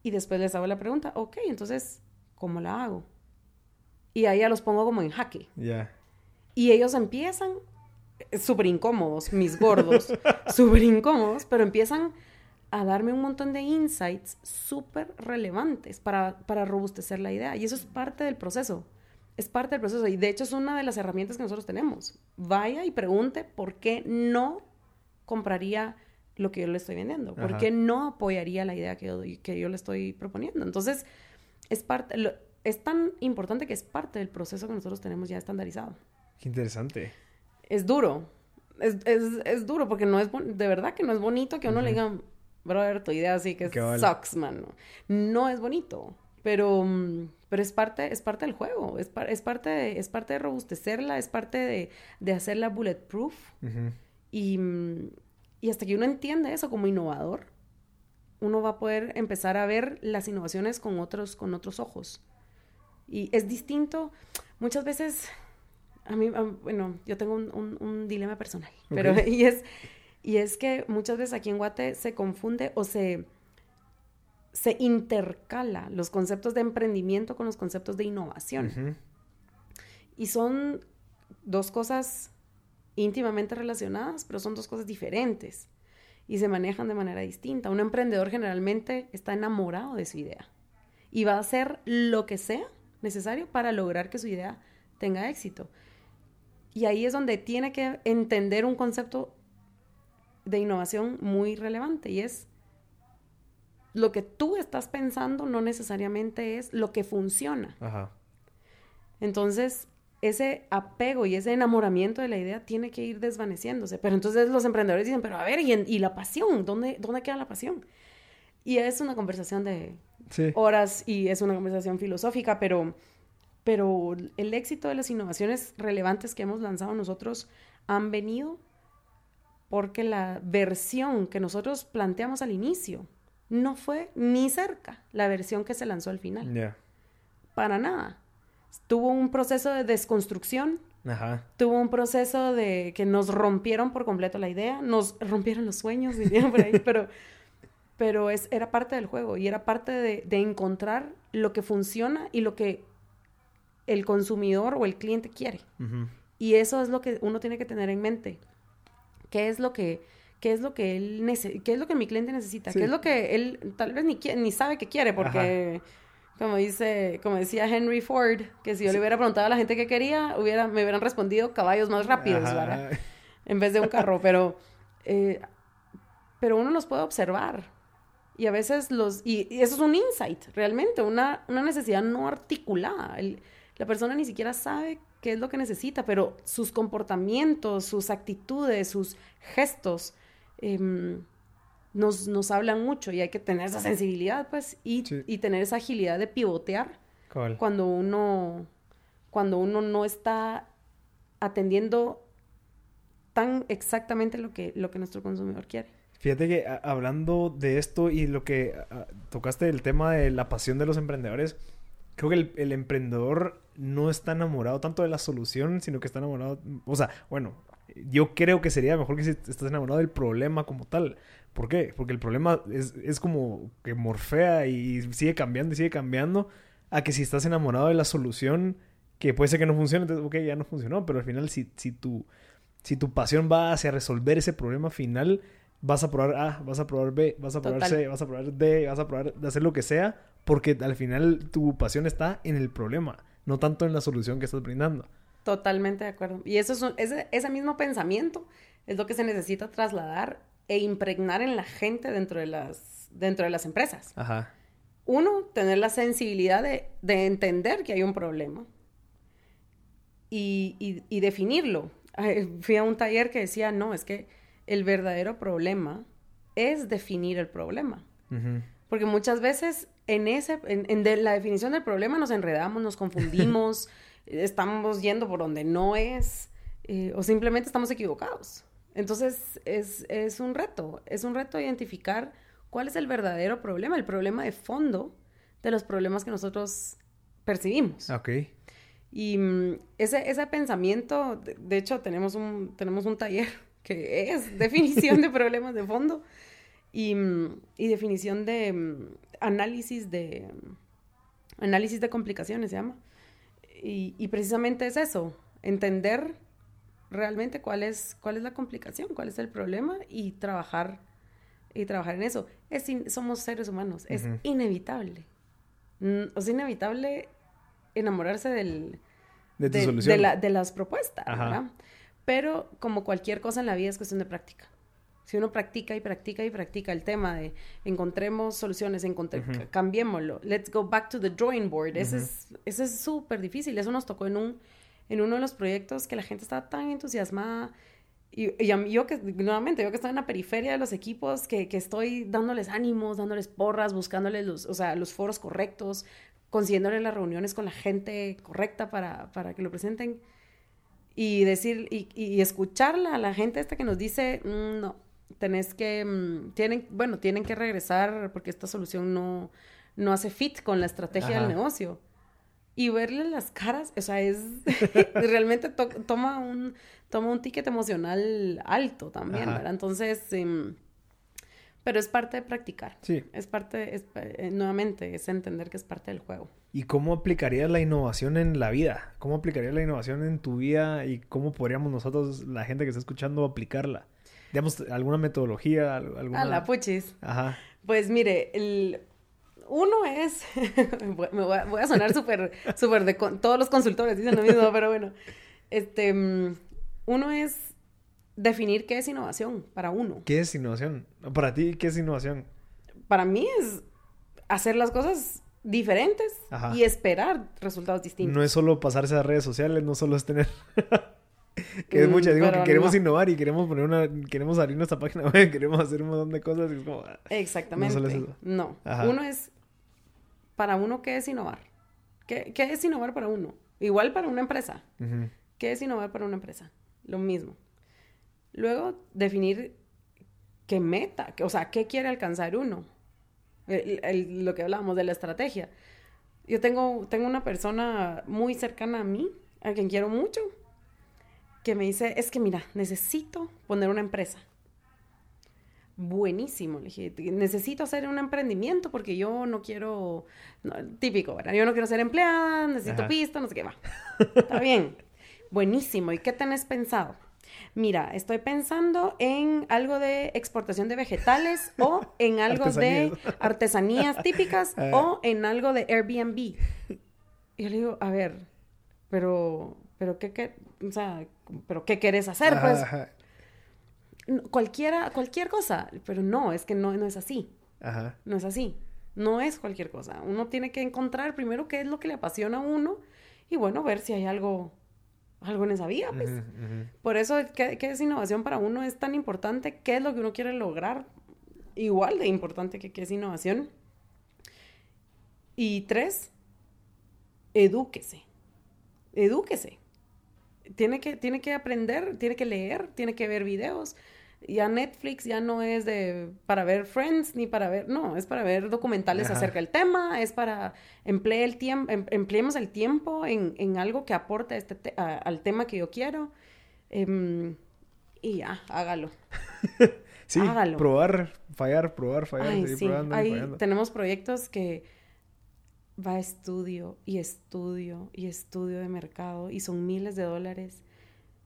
y después les hago la pregunta, ok, entonces, ¿cómo la hago? Y ahí ya los pongo como en jaque. Ya. Y ellos empiezan eh, súper incómodos, mis gordos, súper incómodos, pero empiezan a darme un montón de insights súper relevantes para, para robustecer la idea. Y eso es parte del proceso. Es parte del proceso. Y de hecho es una de las herramientas que nosotros tenemos. Vaya y pregunte por qué no compraría lo que yo le estoy vendiendo. ¿Por qué no apoyaría la idea que yo, que yo le estoy proponiendo? Entonces, es parte... es tan importante que es parte del proceso que nosotros tenemos ya estandarizado. Qué interesante. Es duro. Es, es, es duro porque no es... De verdad que no es bonito que uno le diga brother, tu idea así que sucks, man. No es bonito, pero, pero es, parte, es parte del juego, es, es, parte de, es parte de robustecerla, es parte de, de hacerla bulletproof. y, y hasta que uno entiende eso como innovador, uno va a poder empezar a ver las innovaciones con otros, con otros ojos. Y es distinto, muchas veces, a mí, bueno, yo tengo un, un, dilema personal, pero y es y es que muchas veces aquí en Guate se confunde o se, se intercala los conceptos de emprendimiento con los conceptos de innovación. Y son dos cosas íntimamente relacionadas, pero son dos cosas diferentes y se manejan de manera distinta. Un emprendedor generalmente está enamorado de su idea y va a hacer lo que sea necesario para lograr que su idea tenga éxito. Y ahí es donde tiene que entender un concepto de innovación muy relevante y es lo que tú estás pensando no necesariamente es lo que funciona. Entonces, ese apego y ese enamoramiento de la idea tiene que ir desvaneciéndose. Pero entonces los emprendedores dicen, pero a ver, ¿y, la pasión? ¿Dónde, ¿Dónde queda la pasión? Y es una conversación de horas y es una conversación filosófica, pero, pero el éxito de las innovaciones relevantes que hemos lanzado nosotros han venido porque la versión que nosotros planteamos al inicio no fue ni cerca la versión que se lanzó al final. Para nada. Tuvo un proceso de desconstrucción. Tuvo un proceso de que nos rompieron por completo la idea, nos rompieron los sueños, dirían por ahí, pero, pero es, era parte del juego y era parte de, encontrar lo que funciona y lo que el consumidor o el cliente quiere. Y eso es lo que uno tiene que tener en mente qué es lo que, qué es lo que él qué es lo que mi cliente necesita, qué es lo que él tal vez ni, ni sabe que quiere, porque como dice, como decía Henry Ford, que si yo le hubiera preguntado a la gente qué quería, hubiera, me hubieran respondido caballos más rápidos, ¿verdad? En vez de un carro, pero, eh, pero uno los puede observar. Y a veces los, y, eso es un insight, realmente, una, una necesidad no articulada. la persona ni siquiera sabe qué es lo que necesita, pero sus comportamientos, sus actitudes, sus gestos em, nos, nos, hablan mucho y hay que tener esa sensibilidad, pues, y, y tener esa agilidad de pivotear cuando uno, cuando uno no está atendiendo tan exactamente lo que, lo que nuestro consumidor quiere. Fíjate que hablando de esto y lo que tocaste del tema de la pasión de los emprendedores, creo que el, el, emprendedor no está enamorado tanto de la solución, sino que está enamorado, o sea, bueno, yo creo que sería mejor que si estás enamorado del problema como tal. ¿Por qué? Porque el problema es, es como que morfea y sigue cambiando y sigue cambiando, a que si estás enamorado de la solución, que puede ser que no funcione, entonces, ok, ya no funcionó, pero al final si, si, tu, si tu pasión va hacia resolver ese problema final, vas a probar A, vas a probar B, vas a probar C, vas a probar D, vas a probar de hacer lo que sea, porque al final tu pasión está en el problema, no tanto en la solución que estás brindando. Totalmente de acuerdo. Y eso es ese, ese mismo pensamiento es lo que se necesita trasladar e impregnar en la gente dentro de las, dentro de las empresas. Ajá. Uno, tener la sensibilidad de, de entender que hay un problema y, y, y definirlo. Fui a un taller que decía, no, es que el verdadero problema es definir el problema. Porque muchas veces en, ese, en, la definición del problema nos enredamos, nos confundimos, estamos yendo por donde no es, eh, o simplemente estamos equivocados. Entonces es, es, un reto, es un reto identificar cuál es el verdadero problema, el problema de fondo de los problemas que nosotros percibimos. Ok. Y mm, ese, ese pensamiento, de, hecho, tenemos un, tenemos un taller que es definición de problemas de fondo y, mm, y definición de mm, análisis de análisis de complicaciones se llama. Y, y, precisamente es eso, entender realmente cuál es, cuál es la complicación, cuál es el problema y trabajar, y trabajar en eso. Es somos seres humanos, es inevitable. Es inevitable enamorarse del, de, de, las propuestas, ¿verdad? Pero como cualquier cosa en la vida es cuestión de práctica. Si uno practica y practica y practica el tema de encontremos soluciones, cambiémoslo, let's go back to the drawing board, ese es súper difícil. Eso nos tocó en, un, en uno de los proyectos que la gente estaba tan entusiasmada. Y, yo que, nuevamente, yo que estoy en la periferia de los equipos, que, que estoy dándoles ánimos, dándoles porras, buscándoles los, o sea, los foros correctos, consiguiéndole las reuniones con la gente correcta para, para que lo presenten. Y decir y, y, escucharla a la gente esta que nos dice mm, no tenés que mm, tienen bueno tienen que regresar porque esta solución no no hace fit con la estrategia del negocio y verle las caras o sea es realmente toma un toma un ticket emocional alto también ¿verdad? entonces em, pero es parte de practicar. Sí. Es parte, es, eh, nuevamente, es entender que es parte del juego. ¿Y cómo aplicarías la innovación en la vida? ¿Cómo aplicarías la innovación en tu vida y cómo podríamos nosotros, la gente que está escuchando, aplicarla? Digamos, alguna metodología, alguna... A la puchis. Ajá. Pues mire, el... uno es... Me voy a, sonar súper, súper de... Todos los consultores dicen lo mismo, pero bueno. Este... Mm, uno es definir qué es innovación para uno. ¿Qué es innovación? Para ti, ¿qué es innovación? Para mí es hacer las cosas diferentes y esperar resultados distintos. No es solo pasarse a redes sociales, no solo es tener... que es mm, mucha, digo que queremos innovar y queremos poner una, queremos abrir nuestra página web, queremos hacer un montón de cosas y es como... Ah, Exactamente. No, uno es, para uno, ¿qué es innovar? ¿Qué, ¿Qué, es innovar para uno? Igual para una empresa. ¿Qué es innovar para una empresa? Lo mismo. Luego, definir qué meta, o sea, qué quiere alcanzar uno. lo que hablábamos de la estrategia. Yo tengo, tengo una persona muy cercana a mí, a quien quiero mucho, que me dice, es que mira, necesito poner una empresa. Buenísimo, le dije, necesito hacer un emprendimiento porque yo no quiero, típico, ¿verdad? Yo no quiero ser empleada, necesito pista, no sé qué va. Está bien, buenísimo. ¿Y qué tenés pensado? mira, estoy pensando en algo de exportación de vegetales o en algo de artesanías típicas ah. o en algo de Airbnb. Y yo le digo, a ver, pero, pero qué, qué, o sea, pero qué quieres hacer, pues. Cualquiera, cualquier cosa, pero no, es que no, no es así. Ajá. No es así. No es cualquier cosa. Uno tiene que encontrar primero qué es lo que le apasiona a uno y bueno, ver si hay algo algo en esa vía, pues. Por eso, ¿qué, es innovación para uno? Es tan importante. ¿Qué es lo que uno quiere lograr? Igual de importante que qué es innovación. Y tres, edúquese. Edúquese. Tiene que, tiene que aprender, tiene que leer, tiene que ver videos, ya Netflix ya no es de para ver Friends ni para ver, no, es para ver documentales acerca del tema, es para emplear el tiempo, em, empleemos el tiempo en, en, algo que aporte este al tema que yo quiero. Em, y ya, hágalo. sí, probar, fallar, probar, fallar, probando, Tenemos proyectos que va estudio y estudio y estudio de mercado y son miles de dólares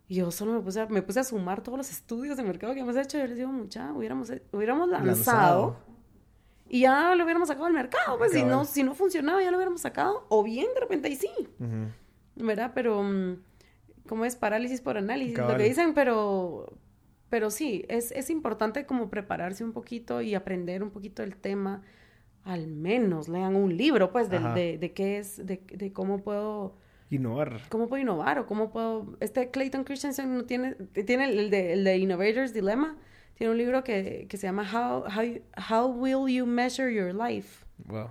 y yo solo me puse, a, me puse a sumar todos los estudios de mercado que hemos hecho. Y yo les digo, mucha, hubiéramos, hubiéramos lanzado, y ya lo hubiéramos sacado al mercado. Pues si no, si no funcionaba, ya lo hubiéramos sacado. O bien, de repente ahí sí. ¿Verdad? Pero, mm, ¿cómo es? Parálisis por análisis, lo que dicen, pero, pero sí, es, es importante como prepararse un poquito y aprender un poquito el tema. Al menos lean un libro, pues, de, de, de, qué es, de, de cómo puedo innovar. ¿Cómo puedo innovar? ¿O cómo puedo...? Este Clayton Christensen no tiene... Tiene el de, el de Innovator's Dilemma. Tiene un libro que, que se llama How, How, How Will You Measure Your Life? Wow.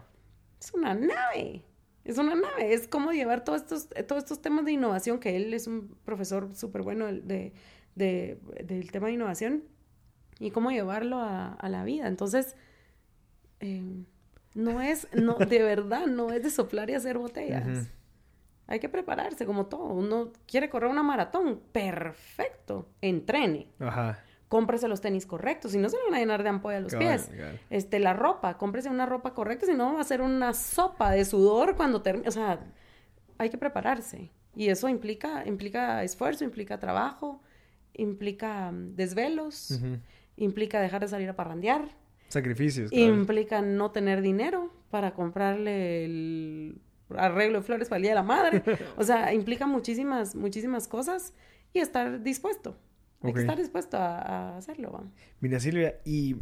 Es una nave. Es una nave. Es cómo llevar todos estos, todos estos temas de innovación, que él es un profesor súper bueno de, de, del tema de innovación, y cómo llevarlo a, a la vida. Entonces, eh, no es, no, de verdad, no es de soplar y hacer botellas Hay que prepararse como todo. Uno quiere correr una maratón, perfecto, entrene. Ajá. Cómprese los tenis correctos, si no se le van a llenar de ampolla los pies. Este, la ropa, cómprese una ropa correcta, si no va a ser una sopa de sudor cuando termine. O sea, hay que prepararse. Y eso implica, implica esfuerzo, implica trabajo, implica mm, desvelos, implica dejar de salir a parrandear. Sacrificios. Implica no tener dinero para comprarle el arreglo de flores para el Día de la Madre. o sea, implica muchísimas, muchísimas cosas y estar dispuesto. Hay que estar dispuesto a, hacerlo. Mira, Silvia, y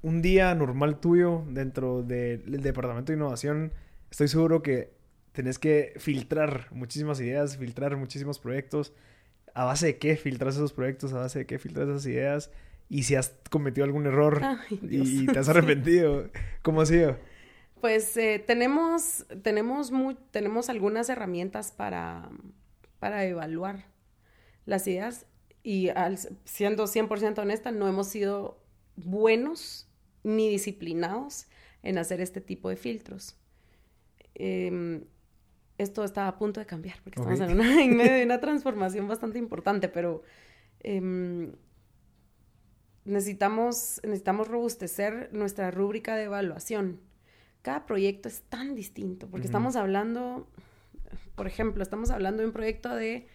un día normal tuyo dentro del Departamento de Innovación, estoy seguro que tenés que filtrar muchísimas ideas, filtrar muchísimos proyectos. ¿A base de qué filtras esos proyectos? ¿A base de qué filtras esas ideas? Y si has cometido algún error y te has arrepentido, ¿cómo ha sido? Pues eh, tenemos, tenemos, tenemos algunas herramientas para, para evaluar las ideas y al, siendo 100% honesta, no hemos sido buenos ni disciplinados en hacer este tipo de filtros. Em, esto está a punto de cambiar porque estamos en, una, en, medio de una transformación bastante importante, pero em, necesitamos, necesitamos robustecer nuestra rúbrica de evaluación. Cada proyecto es tan distinto, porque estamos hablando, por ejemplo, estamos hablando de un proyecto de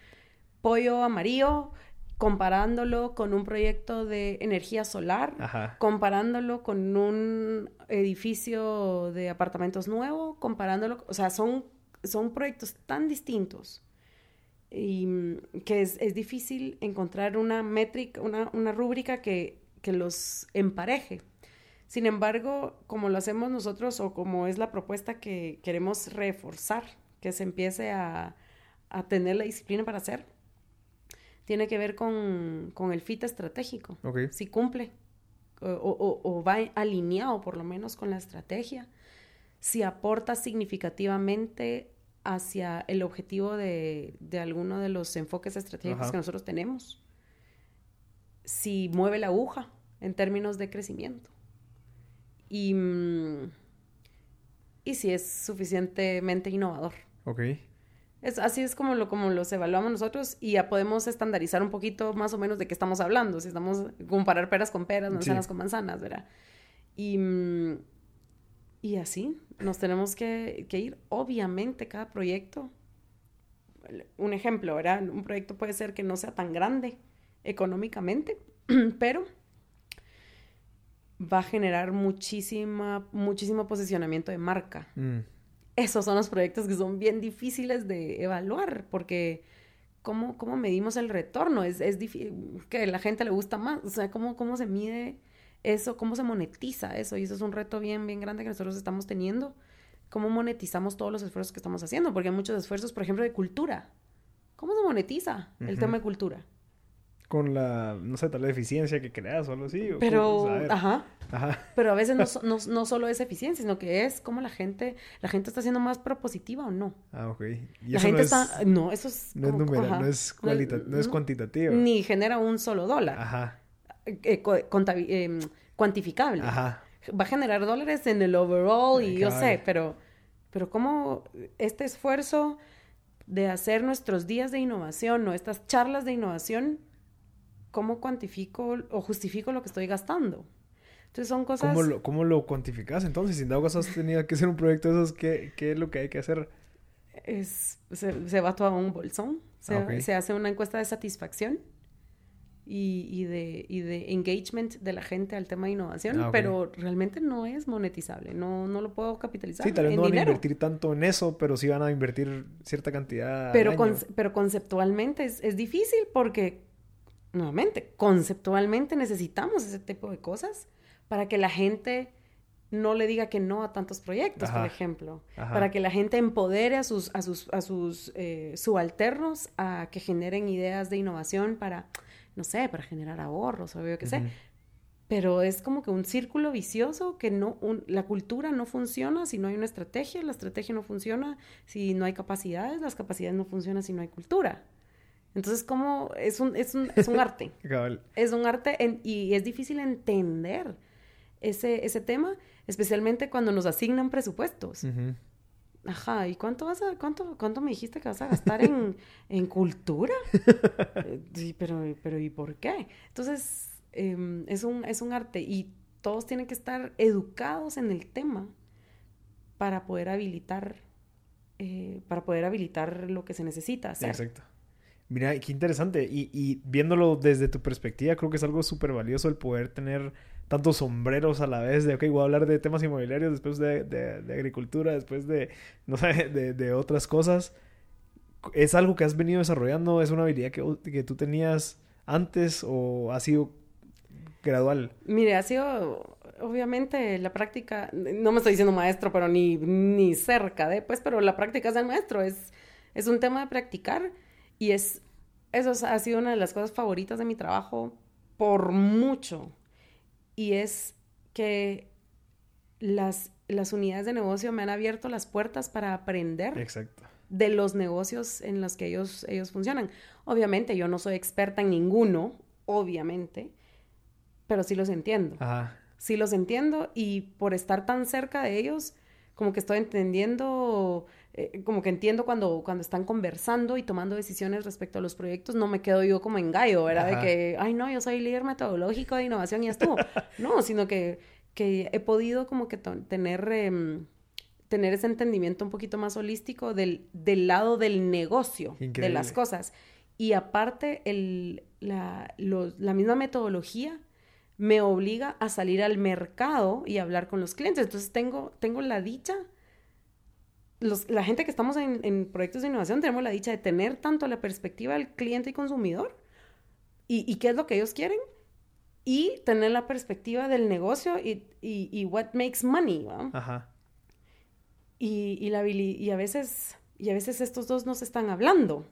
pollo amarillo, comparándolo con un proyecto de energía solar, comparándolo con un edificio de apartamentos nuevo, comparándolo, o sea, son, son proyectos tan distintos y mm, que es, difícil encontrar una métrica, una, una rúbrica que, que los empareje. Sin embargo, como lo hacemos nosotros o como es la propuesta que queremos reforzar, que se empiece a, tener la disciplina para hacer, tiene que ver con, el fit estratégico. Si cumple o, va alineado por lo menos con la estrategia, si aporta significativamente hacia el objetivo de, de alguno de los enfoques estratégicos que nosotros tenemos, si mueve la aguja en términos de crecimiento. Y, mm, y si es suficientemente innovador. Ok. Es, así es como, lo, como los evaluamos nosotros y ya podemos estandarizar un poquito más o menos de qué estamos hablando, si estamos comparar peras con peras, manzanas con manzanas, ¿verdad? Y, mm, y así nos tenemos que, que ir. Obviamente cada proyecto, un ejemplo, ¿verdad? Un proyecto puede ser que no sea tan grande económicamente, pero va a generar muchísima, muchísimo posicionamiento de marca. Mm. Esos son los proyectos que son bien difíciles de evaluar porque ¿cómo, cómo medimos el retorno? Es, es difícil, que la gente le gusta más, o sea, ¿cómo, cómo se mide eso? ¿Cómo se monetiza eso? Y eso es un reto bien, bien grande que nosotros estamos teniendo. ¿Cómo monetizamos todos los esfuerzos que estamos haciendo? Porque hay muchos esfuerzos, por ejemplo, de cultura. ¿Cómo se monetiza el tema de cultura? con la, no sé, tal vez eficiencia que creas o algo así. Pero, ajá. Ajá. Pero a veces no, no, no, solo es eficiencia, sino que es como la gente, la gente está siendo más propositiva o no. Ah, ok. ¿Y la gente está, no, eso es... No es numeral, no es, no es cuantitativo. Ni genera un solo dólar. Ajá. Eh, em, cuantificable. Ajá. Va a generar dólares en el overall y yo sé, pero, pero cómo este esfuerzo de hacer nuestros días de innovación o estas charlas de innovación ¿cómo cuantifico o justifico lo que estoy gastando? Entonces son cosas... ¿Cómo lo, cómo lo cuantificas entonces? Si en dado caso has tenido que hacer un proyecto de esos, ¿qué, ¿qué, es lo que hay que hacer? Es, se, se va todo a un bolsón, se, ah, se, hace una encuesta de satisfacción y, y, de, y de engagement de la gente al tema de innovación, ah, pero realmente no es monetizable, no, no lo puedo capitalizar. Sí, tal vez no van a invertir tanto en eso, pero sí van a invertir cierta cantidad. Pero, pero conceptualmente es, es difícil porque nuevamente, conceptualmente necesitamos ese tipo de cosas para que la gente no le diga que no a tantos proyectos, por ejemplo, para que la gente empodere a sus, a sus, a sus eh, subalternos a que generen ideas de innovación para, no sé, para generar ahorros o yo qué sé. Pero es como que un círculo vicioso que no, la cultura no funciona si no hay una estrategia, la estrategia no funciona si no hay capacidades, las capacidades no funcionan si no hay cultura. Entonces, como es un, es un, es un arte. es un arte y es difícil entender ese, ese tema, especialmente cuando nos asignan presupuestos. Ajá, ¿y cuánto vas a, cuánto, cuánto me dijiste que vas a gastar en, en cultura? Eh, sí, pero, pero ¿y por qué? Entonces, em, es, un, es un arte y todos tienen que estar educados en el tema para poder habilitar, eh, para poder habilitar lo que se necesita hacer. Exacto. Mira, qué interesante. Y, y viéndolo desde tu perspectiva, creo que es algo súper valioso el poder tener tantos sombreros a la vez de, ok, voy a hablar de temas inmobiliarios, después de, de, agricultura, después de, no sé, de, de, otras cosas. ¿Es algo que has venido desarrollando? ¿Es una habilidad que, que tú tenías antes o ha sido gradual? Mire, ha sido, obviamente, la práctica, no me estoy diciendo maestro, pero ni, ni cerca de, pues, pero la práctica es el maestro, es, es un tema de practicar y es, eso ha sido una de las cosas favoritas de mi trabajo por mucho y es que las, las unidades de negocio me han abierto las puertas para aprender Exacto. de los negocios en los que ellos, ellos funcionan. Obviamente yo no soy experta en ninguno, obviamente, pero sí los entiendo. Ajá. Sí los entiendo y por estar tan cerca de ellos, como que estoy entendiendo eh, como que entiendo cuando, cuando están conversando y tomando decisiones respecto a los proyectos, no me quedo yo como en gallo, ¿verdad? De que, ay, no, yo soy líder metodológico de innovación y estuvo. no, sino que, que he podido como que tener, em, tener ese entendimiento un poquito más holístico del, del lado del negocio, de las cosas. Y aparte, el, la, la misma metodología me obliga a salir al mercado y hablar con los clientes. Entonces tengo, tengo la dicha la gente que estamos en, proyectos de innovación tenemos la dicha de tener tanto la perspectiva del cliente y consumidor y, qué es lo que ellos quieren y tener la perspectiva del negocio y, y, what makes money, Ajá. Y, y, la, y, a veces, y a veces estos dos no se están hablando.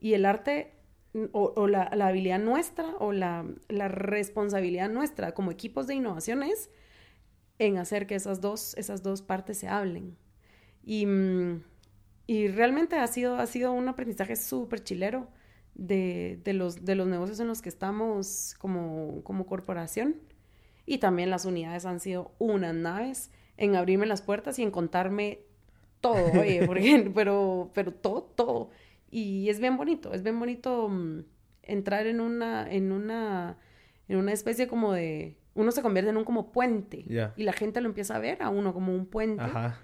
Y el arte o, la, la, habilidad nuestra o la, la, responsabilidad nuestra como equipos de innovación es en hacer que esas dos, esas dos partes se hablen. Y, mm, y realmente ha sido, ha sido un aprendizaje súper chilero de, de, los, de los negocios en los que estamos como, como corporación. Y también las unidades han sido unas naves en abrirme las puertas y en contarme todo, oye, pero, pero todo, todo. Y es bien bonito, es bien bonito mm, entrar en una, en una, en una especie como de, uno se convierte en un como puente y la gente lo empieza a ver a uno como un puente. Ajá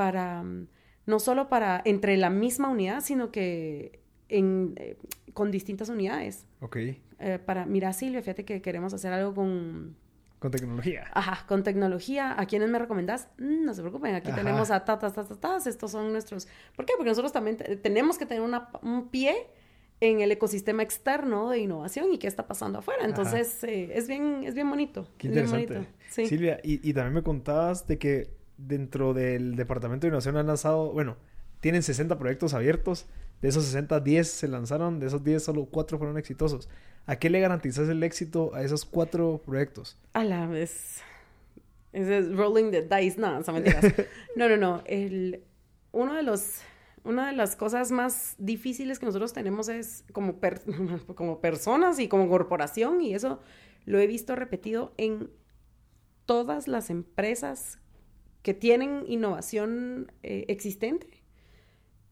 para, mm, no solo para entre la misma unidad, sino que en, eh, con distintas unidades. Ok. Eh, para, mira Silvia, fíjate que queremos hacer algo con... Con tecnología. Ajá, con tecnología. ¿A quiénes me recomendás? Mm, no se preocupen, aquí tenemos a tatas, tatas, tatas, estos son nuestros... ¿Por qué? Porque nosotros también tenemos que tener una, un pie en el ecosistema externo de innovación y qué está pasando afuera. Entonces, eh, es, bien, es bien bonito. Qué interesante. Silvia, y, y, también me contabas de que dentro del Departamento de Innovación han lanzado, bueno, tienen 60 proyectos abiertos. De esos 60, 10 se lanzaron. De esos 10, solo 4 fueron exitosos. ¿A qué le garantizas el éxito a esos 4 proyectos? A la vez. Es rolling the dice, no, no, no, no. El, uno de los, una de las cosas más difíciles que nosotros tenemos es como, como personas y como corporación, y eso lo he visto repetido en todas las empresas que tienen innovación eh, existente.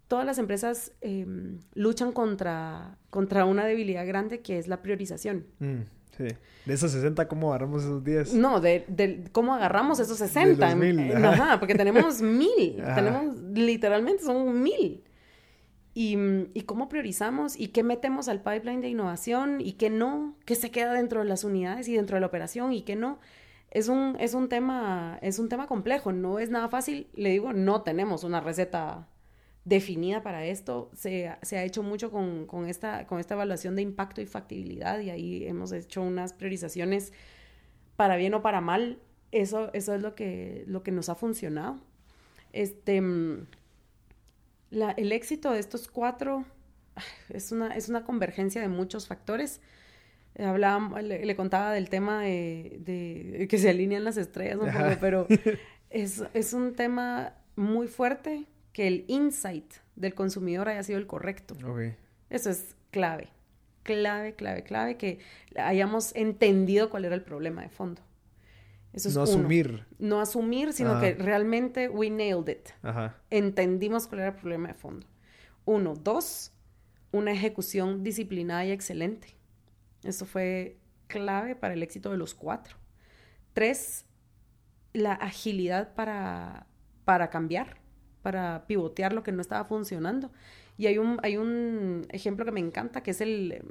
Todas las empresas em, luchan contra, contra una debilidad grande que es la priorización. Mm, sí. De esos 60, ¿cómo agarramos esos 10? No, de, cómo agarramos esos 60. mil, eh, ajá. porque tenemos mil. Tenemos, literalmente, son mil. Y, y, cómo priorizamos y qué metemos al pipeline de innovación y qué no, qué se queda dentro de las unidades y dentro de la operación y qué no es un, es un tema, es un tema complejo, no es nada fácil. Le digo, no tenemos una receta definida para esto. Se, ha hecho mucho con, esta, con esta evaluación de impacto y factibilidad y ahí hemos hecho unas priorizaciones para bien o para mal. Eso, eso es lo que, lo que nos ha funcionado. Este, el éxito de estos cuatro es una, es una convergencia de muchos factores hablaba, le, contaba del tema de, que se alinean las estrellas un poco, pero es, es, un tema muy fuerte que el insight del consumidor haya sido el correcto. Eso es clave, clave, clave, clave, que hayamos entendido cuál era el problema de fondo. Eso es no uno. asumir. No asumir, sino que realmente we nailed it. Ajá. Entendimos cuál era el problema de fondo. Uno. Dos, una ejecución disciplinada y excelente. Eso fue clave para el éxito de los cuatro. Tres, la agilidad para, para cambiar, para pivotear lo que no estaba funcionando. Y hay un, hay un ejemplo que me encanta, que es el,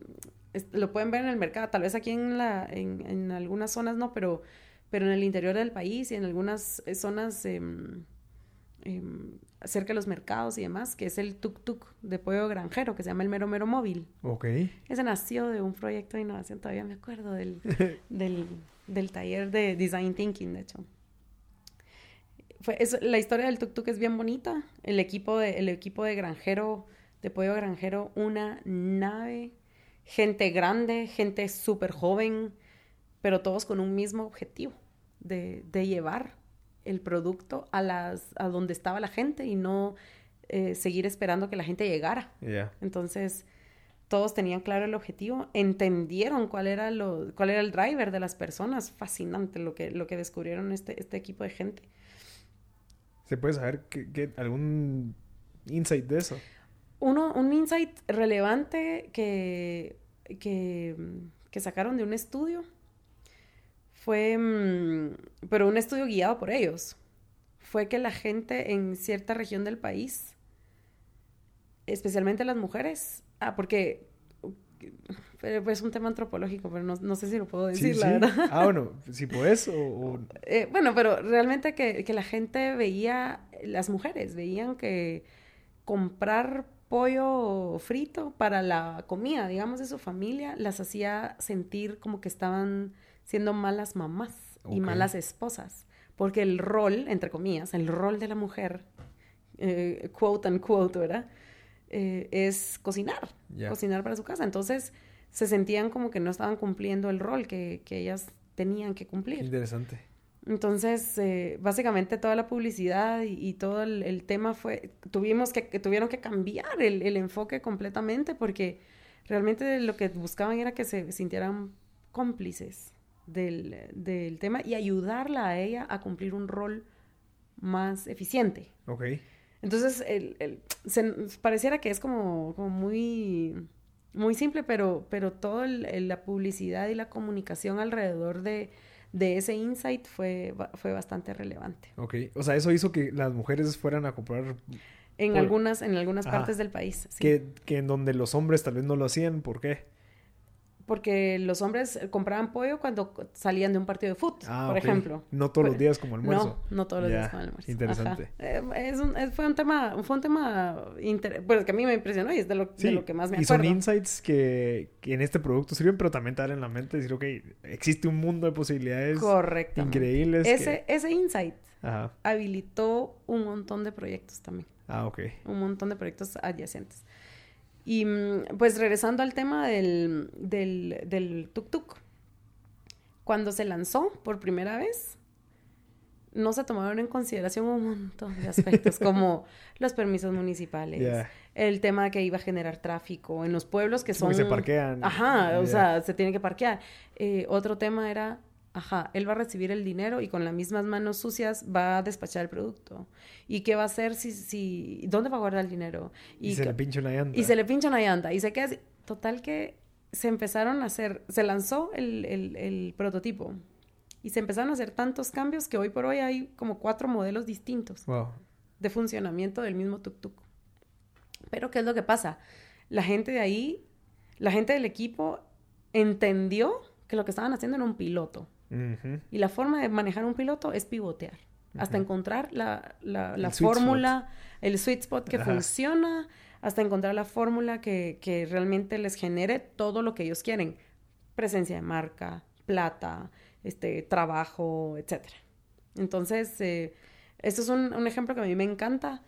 lo pueden ver en el mercado, tal vez aquí en, la, en, en algunas zonas no, pero, pero en el interior del país y en algunas zonas em, em, cerca de los mercados y demás, que es el tuk-tuk de pollo granjero, que se llama el mero mero móvil. Ok. Ese nació de un proyecto de innovación, todavía me acuerdo del, del, del taller de Design Thinking, de hecho. Fue, es- la historia del tuk tuk es bien bonita. El equipo de, el equipo de granjero, de pollo granjero, una nave, gente grande, gente súper joven, pero todos con un mismo objetivo, de, de llevar el producto a, las, a donde estaba la gente y no eh, seguir esperando que la gente llegara. Ya. Entonces, todos tenían claro el objetivo, entendieron cuál era, lo, cuál era el driver de las personas. Fascinante lo que, lo que descubrieron este, este equipo de gente. ¿Se puede saber qué- qué- algún insight de eso? Uno, un insight relevante que, que, que sacaron de un estudio fue, mm, pero un estudio guiado por ellos, fue que la gente en cierta región del país, especialmente las mujeres, ah, porque pero es un tema antropológico, pero no, no sé si lo puedo decir, sí, la sí. verdad. Ah, bueno, si puedes o... o- Eh, bueno, pero realmente que, que la gente veía, las mujeres veían que comprar pollo frito para la comida, digamos, de su familia, las hacía sentir como que estaban siendo malas mamás y malas esposas. Porque el rol, entre comillas, el rol de la mujer, eh, quote unquote, ¿verdad? Eh, es cocinar, cocinar para su casa. Entonces se sentían como que no estaban cumpliendo el rol que, que ellas tenían que cumplir. Interesante. Entonces, eh, básicamente toda la publicidad y, y todo el, el tema fue, tuvimos que, que tuvieron que cambiar el, el enfoque completamente porque realmente lo que buscaban era que se sintieran cómplices del, del tema y ayudarla a ella a cumplir un rol más eficiente. Ok. Entonces, el, el- se- pareciera que es como, como muy, muy simple, pero, pero toda la publicidad y la comunicación alrededor de, de ese insight fue, fue bastante relevante. Ok. O sea, eso hizo que las mujeres fueran a comprar... En Por- algunas, en algunas Ajá. partes del país. sí. Que, que en donde los hombres tal vez no lo hacían. ¿Por qué? Porque los hombres compraban pollo cuando salían de un partido de fútbol, Ah, por ejemplo. No todos los días como almuerzo. No, no todos los días con almuerzo. interesante. Eh, es un- es- fue un tema, fue un tema inter- pues, que a mí me impresionó y es de lo, de lo que más me y son acuerdo. insights que, que en este producto sirven, pero también te dan en la mente decir, ok, existe un mundo de posibilidades increíbles. Ese, que- ese insight Ajá. habilitó un montón de proyectos también, Ah, ok. un montón de proyectos adyacentes. Y mm, pues regresando al tema del, del, del tuk-tuk, cuando se lanzó por primera vez, no se tomaron en consideración un montón de aspectos, como los permisos municipales, el tema de que iba a generar tráfico en los pueblos que son... Porque se parquean. Ajá, o sea, se tiene que parquear. Eh, otro tema era, ajá, él va a recibir el dinero y con las mismas manos sucias va a despachar el producto. ¿Y qué va a hacer si, si, dónde va a guardar el dinero? Y, se que- le pincha una llanta. y se le pincha una llanta y se queda así. Total que se empezaron a hacer, se lanzó el, el- el prototipo y se empezaron a hacer tantos cambios que hoy por hoy hay como cuatro modelos distintos Wow. de funcionamiento del mismo tuk-tuk. Pero ¿qué es lo que pasa? La gente de ahí, la gente del equipo entendió que lo que estaban haciendo era un piloto. Y la forma de manejar un piloto es pivotear. Hasta encontrar la, la, la El sweet fórmula, el sweet spot que Ajá. funciona, hasta encontrar la fórmula que, que realmente les genere todo lo que ellos quieren. Presencia de marca, plata, este, trabajo, etc. Entonces, eh, esto es un, un ejemplo que a mí me encanta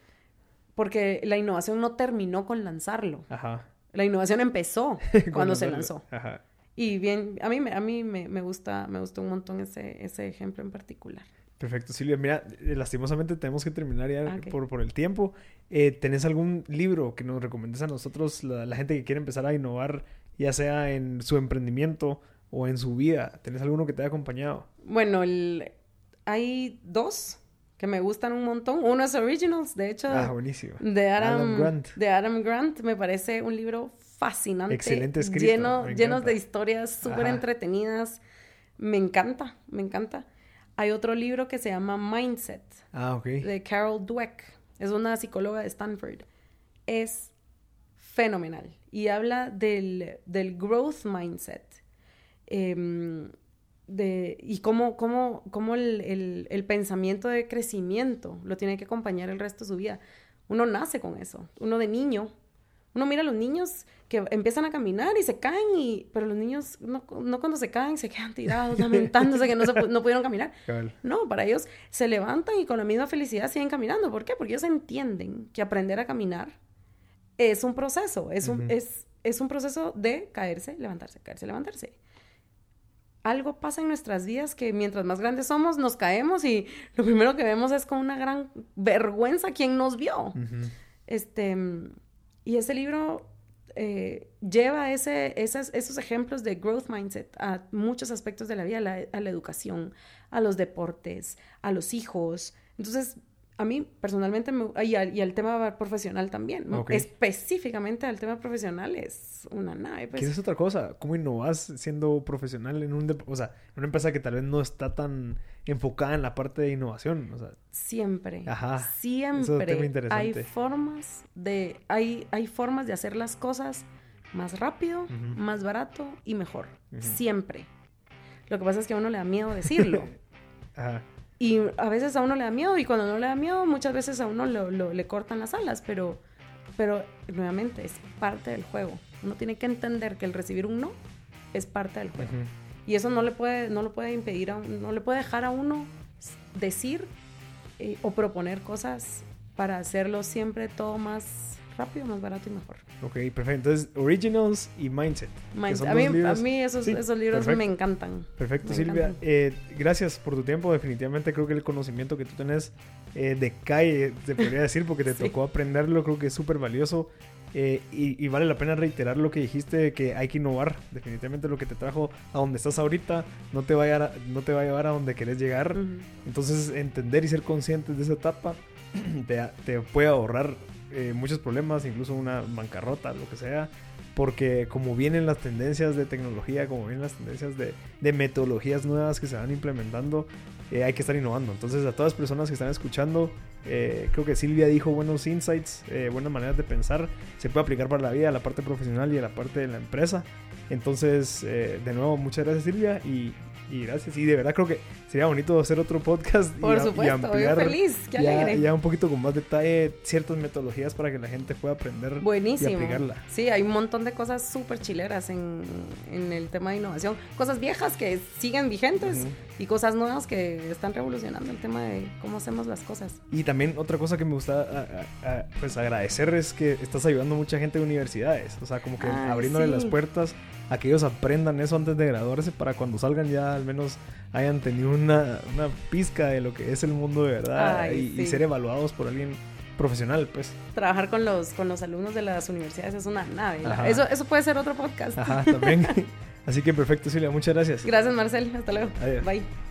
porque la innovación no terminó con lanzarlo. Ajá. La innovación empezó cuando se lanzó. Ajá. Y bien, a mí, me- a mí me, me gusta, me gustó un montón ese, ese ejemplo en particular. Perfecto, Silvia. Mira, eh, lastimosamente tenemos que terminar ya Ah, por, por el tiempo. Eh, ¿Tenés algún libro que nos recomiendes a nosotros, la, la gente que quiere empezar a innovar, ya sea en su emprendimiento o en su vida? ¿Tenés alguno que te haya acompañado? Bueno, el, hay dos que me gustan un montón. Uno es Originals, de hecho. Ah, buenísimo. De Adam, Grant. De Adam Grant. Me parece un libro fascinante. Excelente escrito. Lleno, llenos de historias súper entretenidas. Me encanta, me encanta. Hay otro libro que se llama Mindset. Ah, ok. De Carol Dweck. Es una psicóloga de Stanford. Es fenomenal. Y habla del, del growth mindset. Eh, de, y cómo, cómo, cómo el, el, pensamiento de crecimiento lo tiene que acompañar el resto de su vida. Uno nace con eso. Uno de niño, uno mira a los niños que empiezan a caminar y se caen, y, pero los niños no, no cuando se caen se quedan tirados, lamentándose que no, se, no pudieron caminar. No, para ellos se levantan y con la misma felicidad siguen caminando. ¿Por qué? Porque ellos entienden que aprender a caminar es un proceso, es un, es, es un proceso de caerse, levantarse, caerse, levantarse algo pasa en nuestras vidas que mientras más grandes somos nos caemos y lo primero que vemos es con una gran vergüenza quien nos vio. Este, y ese libro eh, lleva ese, esos ejemplos de growth mindset a muchos aspectos de la vida, a la, a la educación, a los deportes, a los hijos. Entonces, a mí personalmente, me, y, al, tema profesional también, específicamente al tema profesional es una nave. Pues. ¿Qué es otra cosa? ¿Cómo innovas siendo profesional en un, o sea, una empresa que tal vez no está tan enfocada en la parte de innovación? O sea, siempre, Ajá, siempre hay formas de, hay, hay formas de hacer las cosas más rápido, más barato y mejor. Siempre. Lo que pasa es que a uno le da miedo decirlo. Ajá. Y a veces a uno le da miedo y cuando no le da miedo, muchas veces a uno lo, le cortan las alas, pero, pero nuevamente es parte del juego. Uno tiene que entender que el recibir un no es parte del juego. Y eso no le puede, no lo puede impedir, a, no le puede dejar a uno decir eh, o proponer cosas para hacerlo siempre todo más rápido, más barato y mejor. Ok, perfecto. Entonces, Originals y Mindset. A, mí, a, mí, esos, esos libros me encantan. Perfecto, Silvia. Eh, gracias por tu tiempo. Definitivamente creo que el conocimiento que tú tenés eh, de calle, se podría decir, porque te tocó aprenderlo, creo que es súper valioso. Eh, y, vale la pena reiterar lo que dijiste, que hay que innovar. Definitivamente lo que te trajo a donde estás ahorita no te va a llevar a, no te va a, llevar a donde querés llegar. Entonces, entender y ser conscientes de esa etapa te, te puede ahorrar eh, muchos problemas, incluso una bancarrota, lo que sea, porque como vienen las tendencias de tecnología, como vienen las tendencias de, metodologías nuevas que se van implementando, eh, hay que estar innovando. Entonces a todas las personas que están escuchando, eh, creo que Silvia dijo buenos insights, buenas maneras de pensar, se puede aplicar para la vida, la parte profesional y la parte de la empresa. Entonces, de nuevo, muchas gracias Silvia y y gracias. Y de verdad creo que sería bonito hacer otro podcast Por y, supuesto, ampliar feliz, qué alegre. Ya, un poquito con más detalle ciertas metodologías para que la gente pueda aprender Buenísimo. y aplicarla. Sí, hay un montón de cosas súper chileras en, en, el tema de innovación. Cosas viejas que siguen vigentes y cosas nuevas que están revolucionando el tema de cómo hacemos las cosas. Y también otra cosa que me gusta pues agradecer es que estás ayudando a mucha gente de universidades. O sea, como que abriéndole las puertas a que ellos aprendan eso antes de graduarse para cuando salgan ya al menos hayan tenido una, una pizca de lo que es el mundo de verdad y, ser evaluados por alguien profesional, pues. Trabajar con los, con los alumnos de las universidades es una nave. Eso, eso puede ser otro podcast. Ajá, también. Así que perfecto, Silvia. Muchas gracias. Gracias, Marcel. Hasta luego. Bye.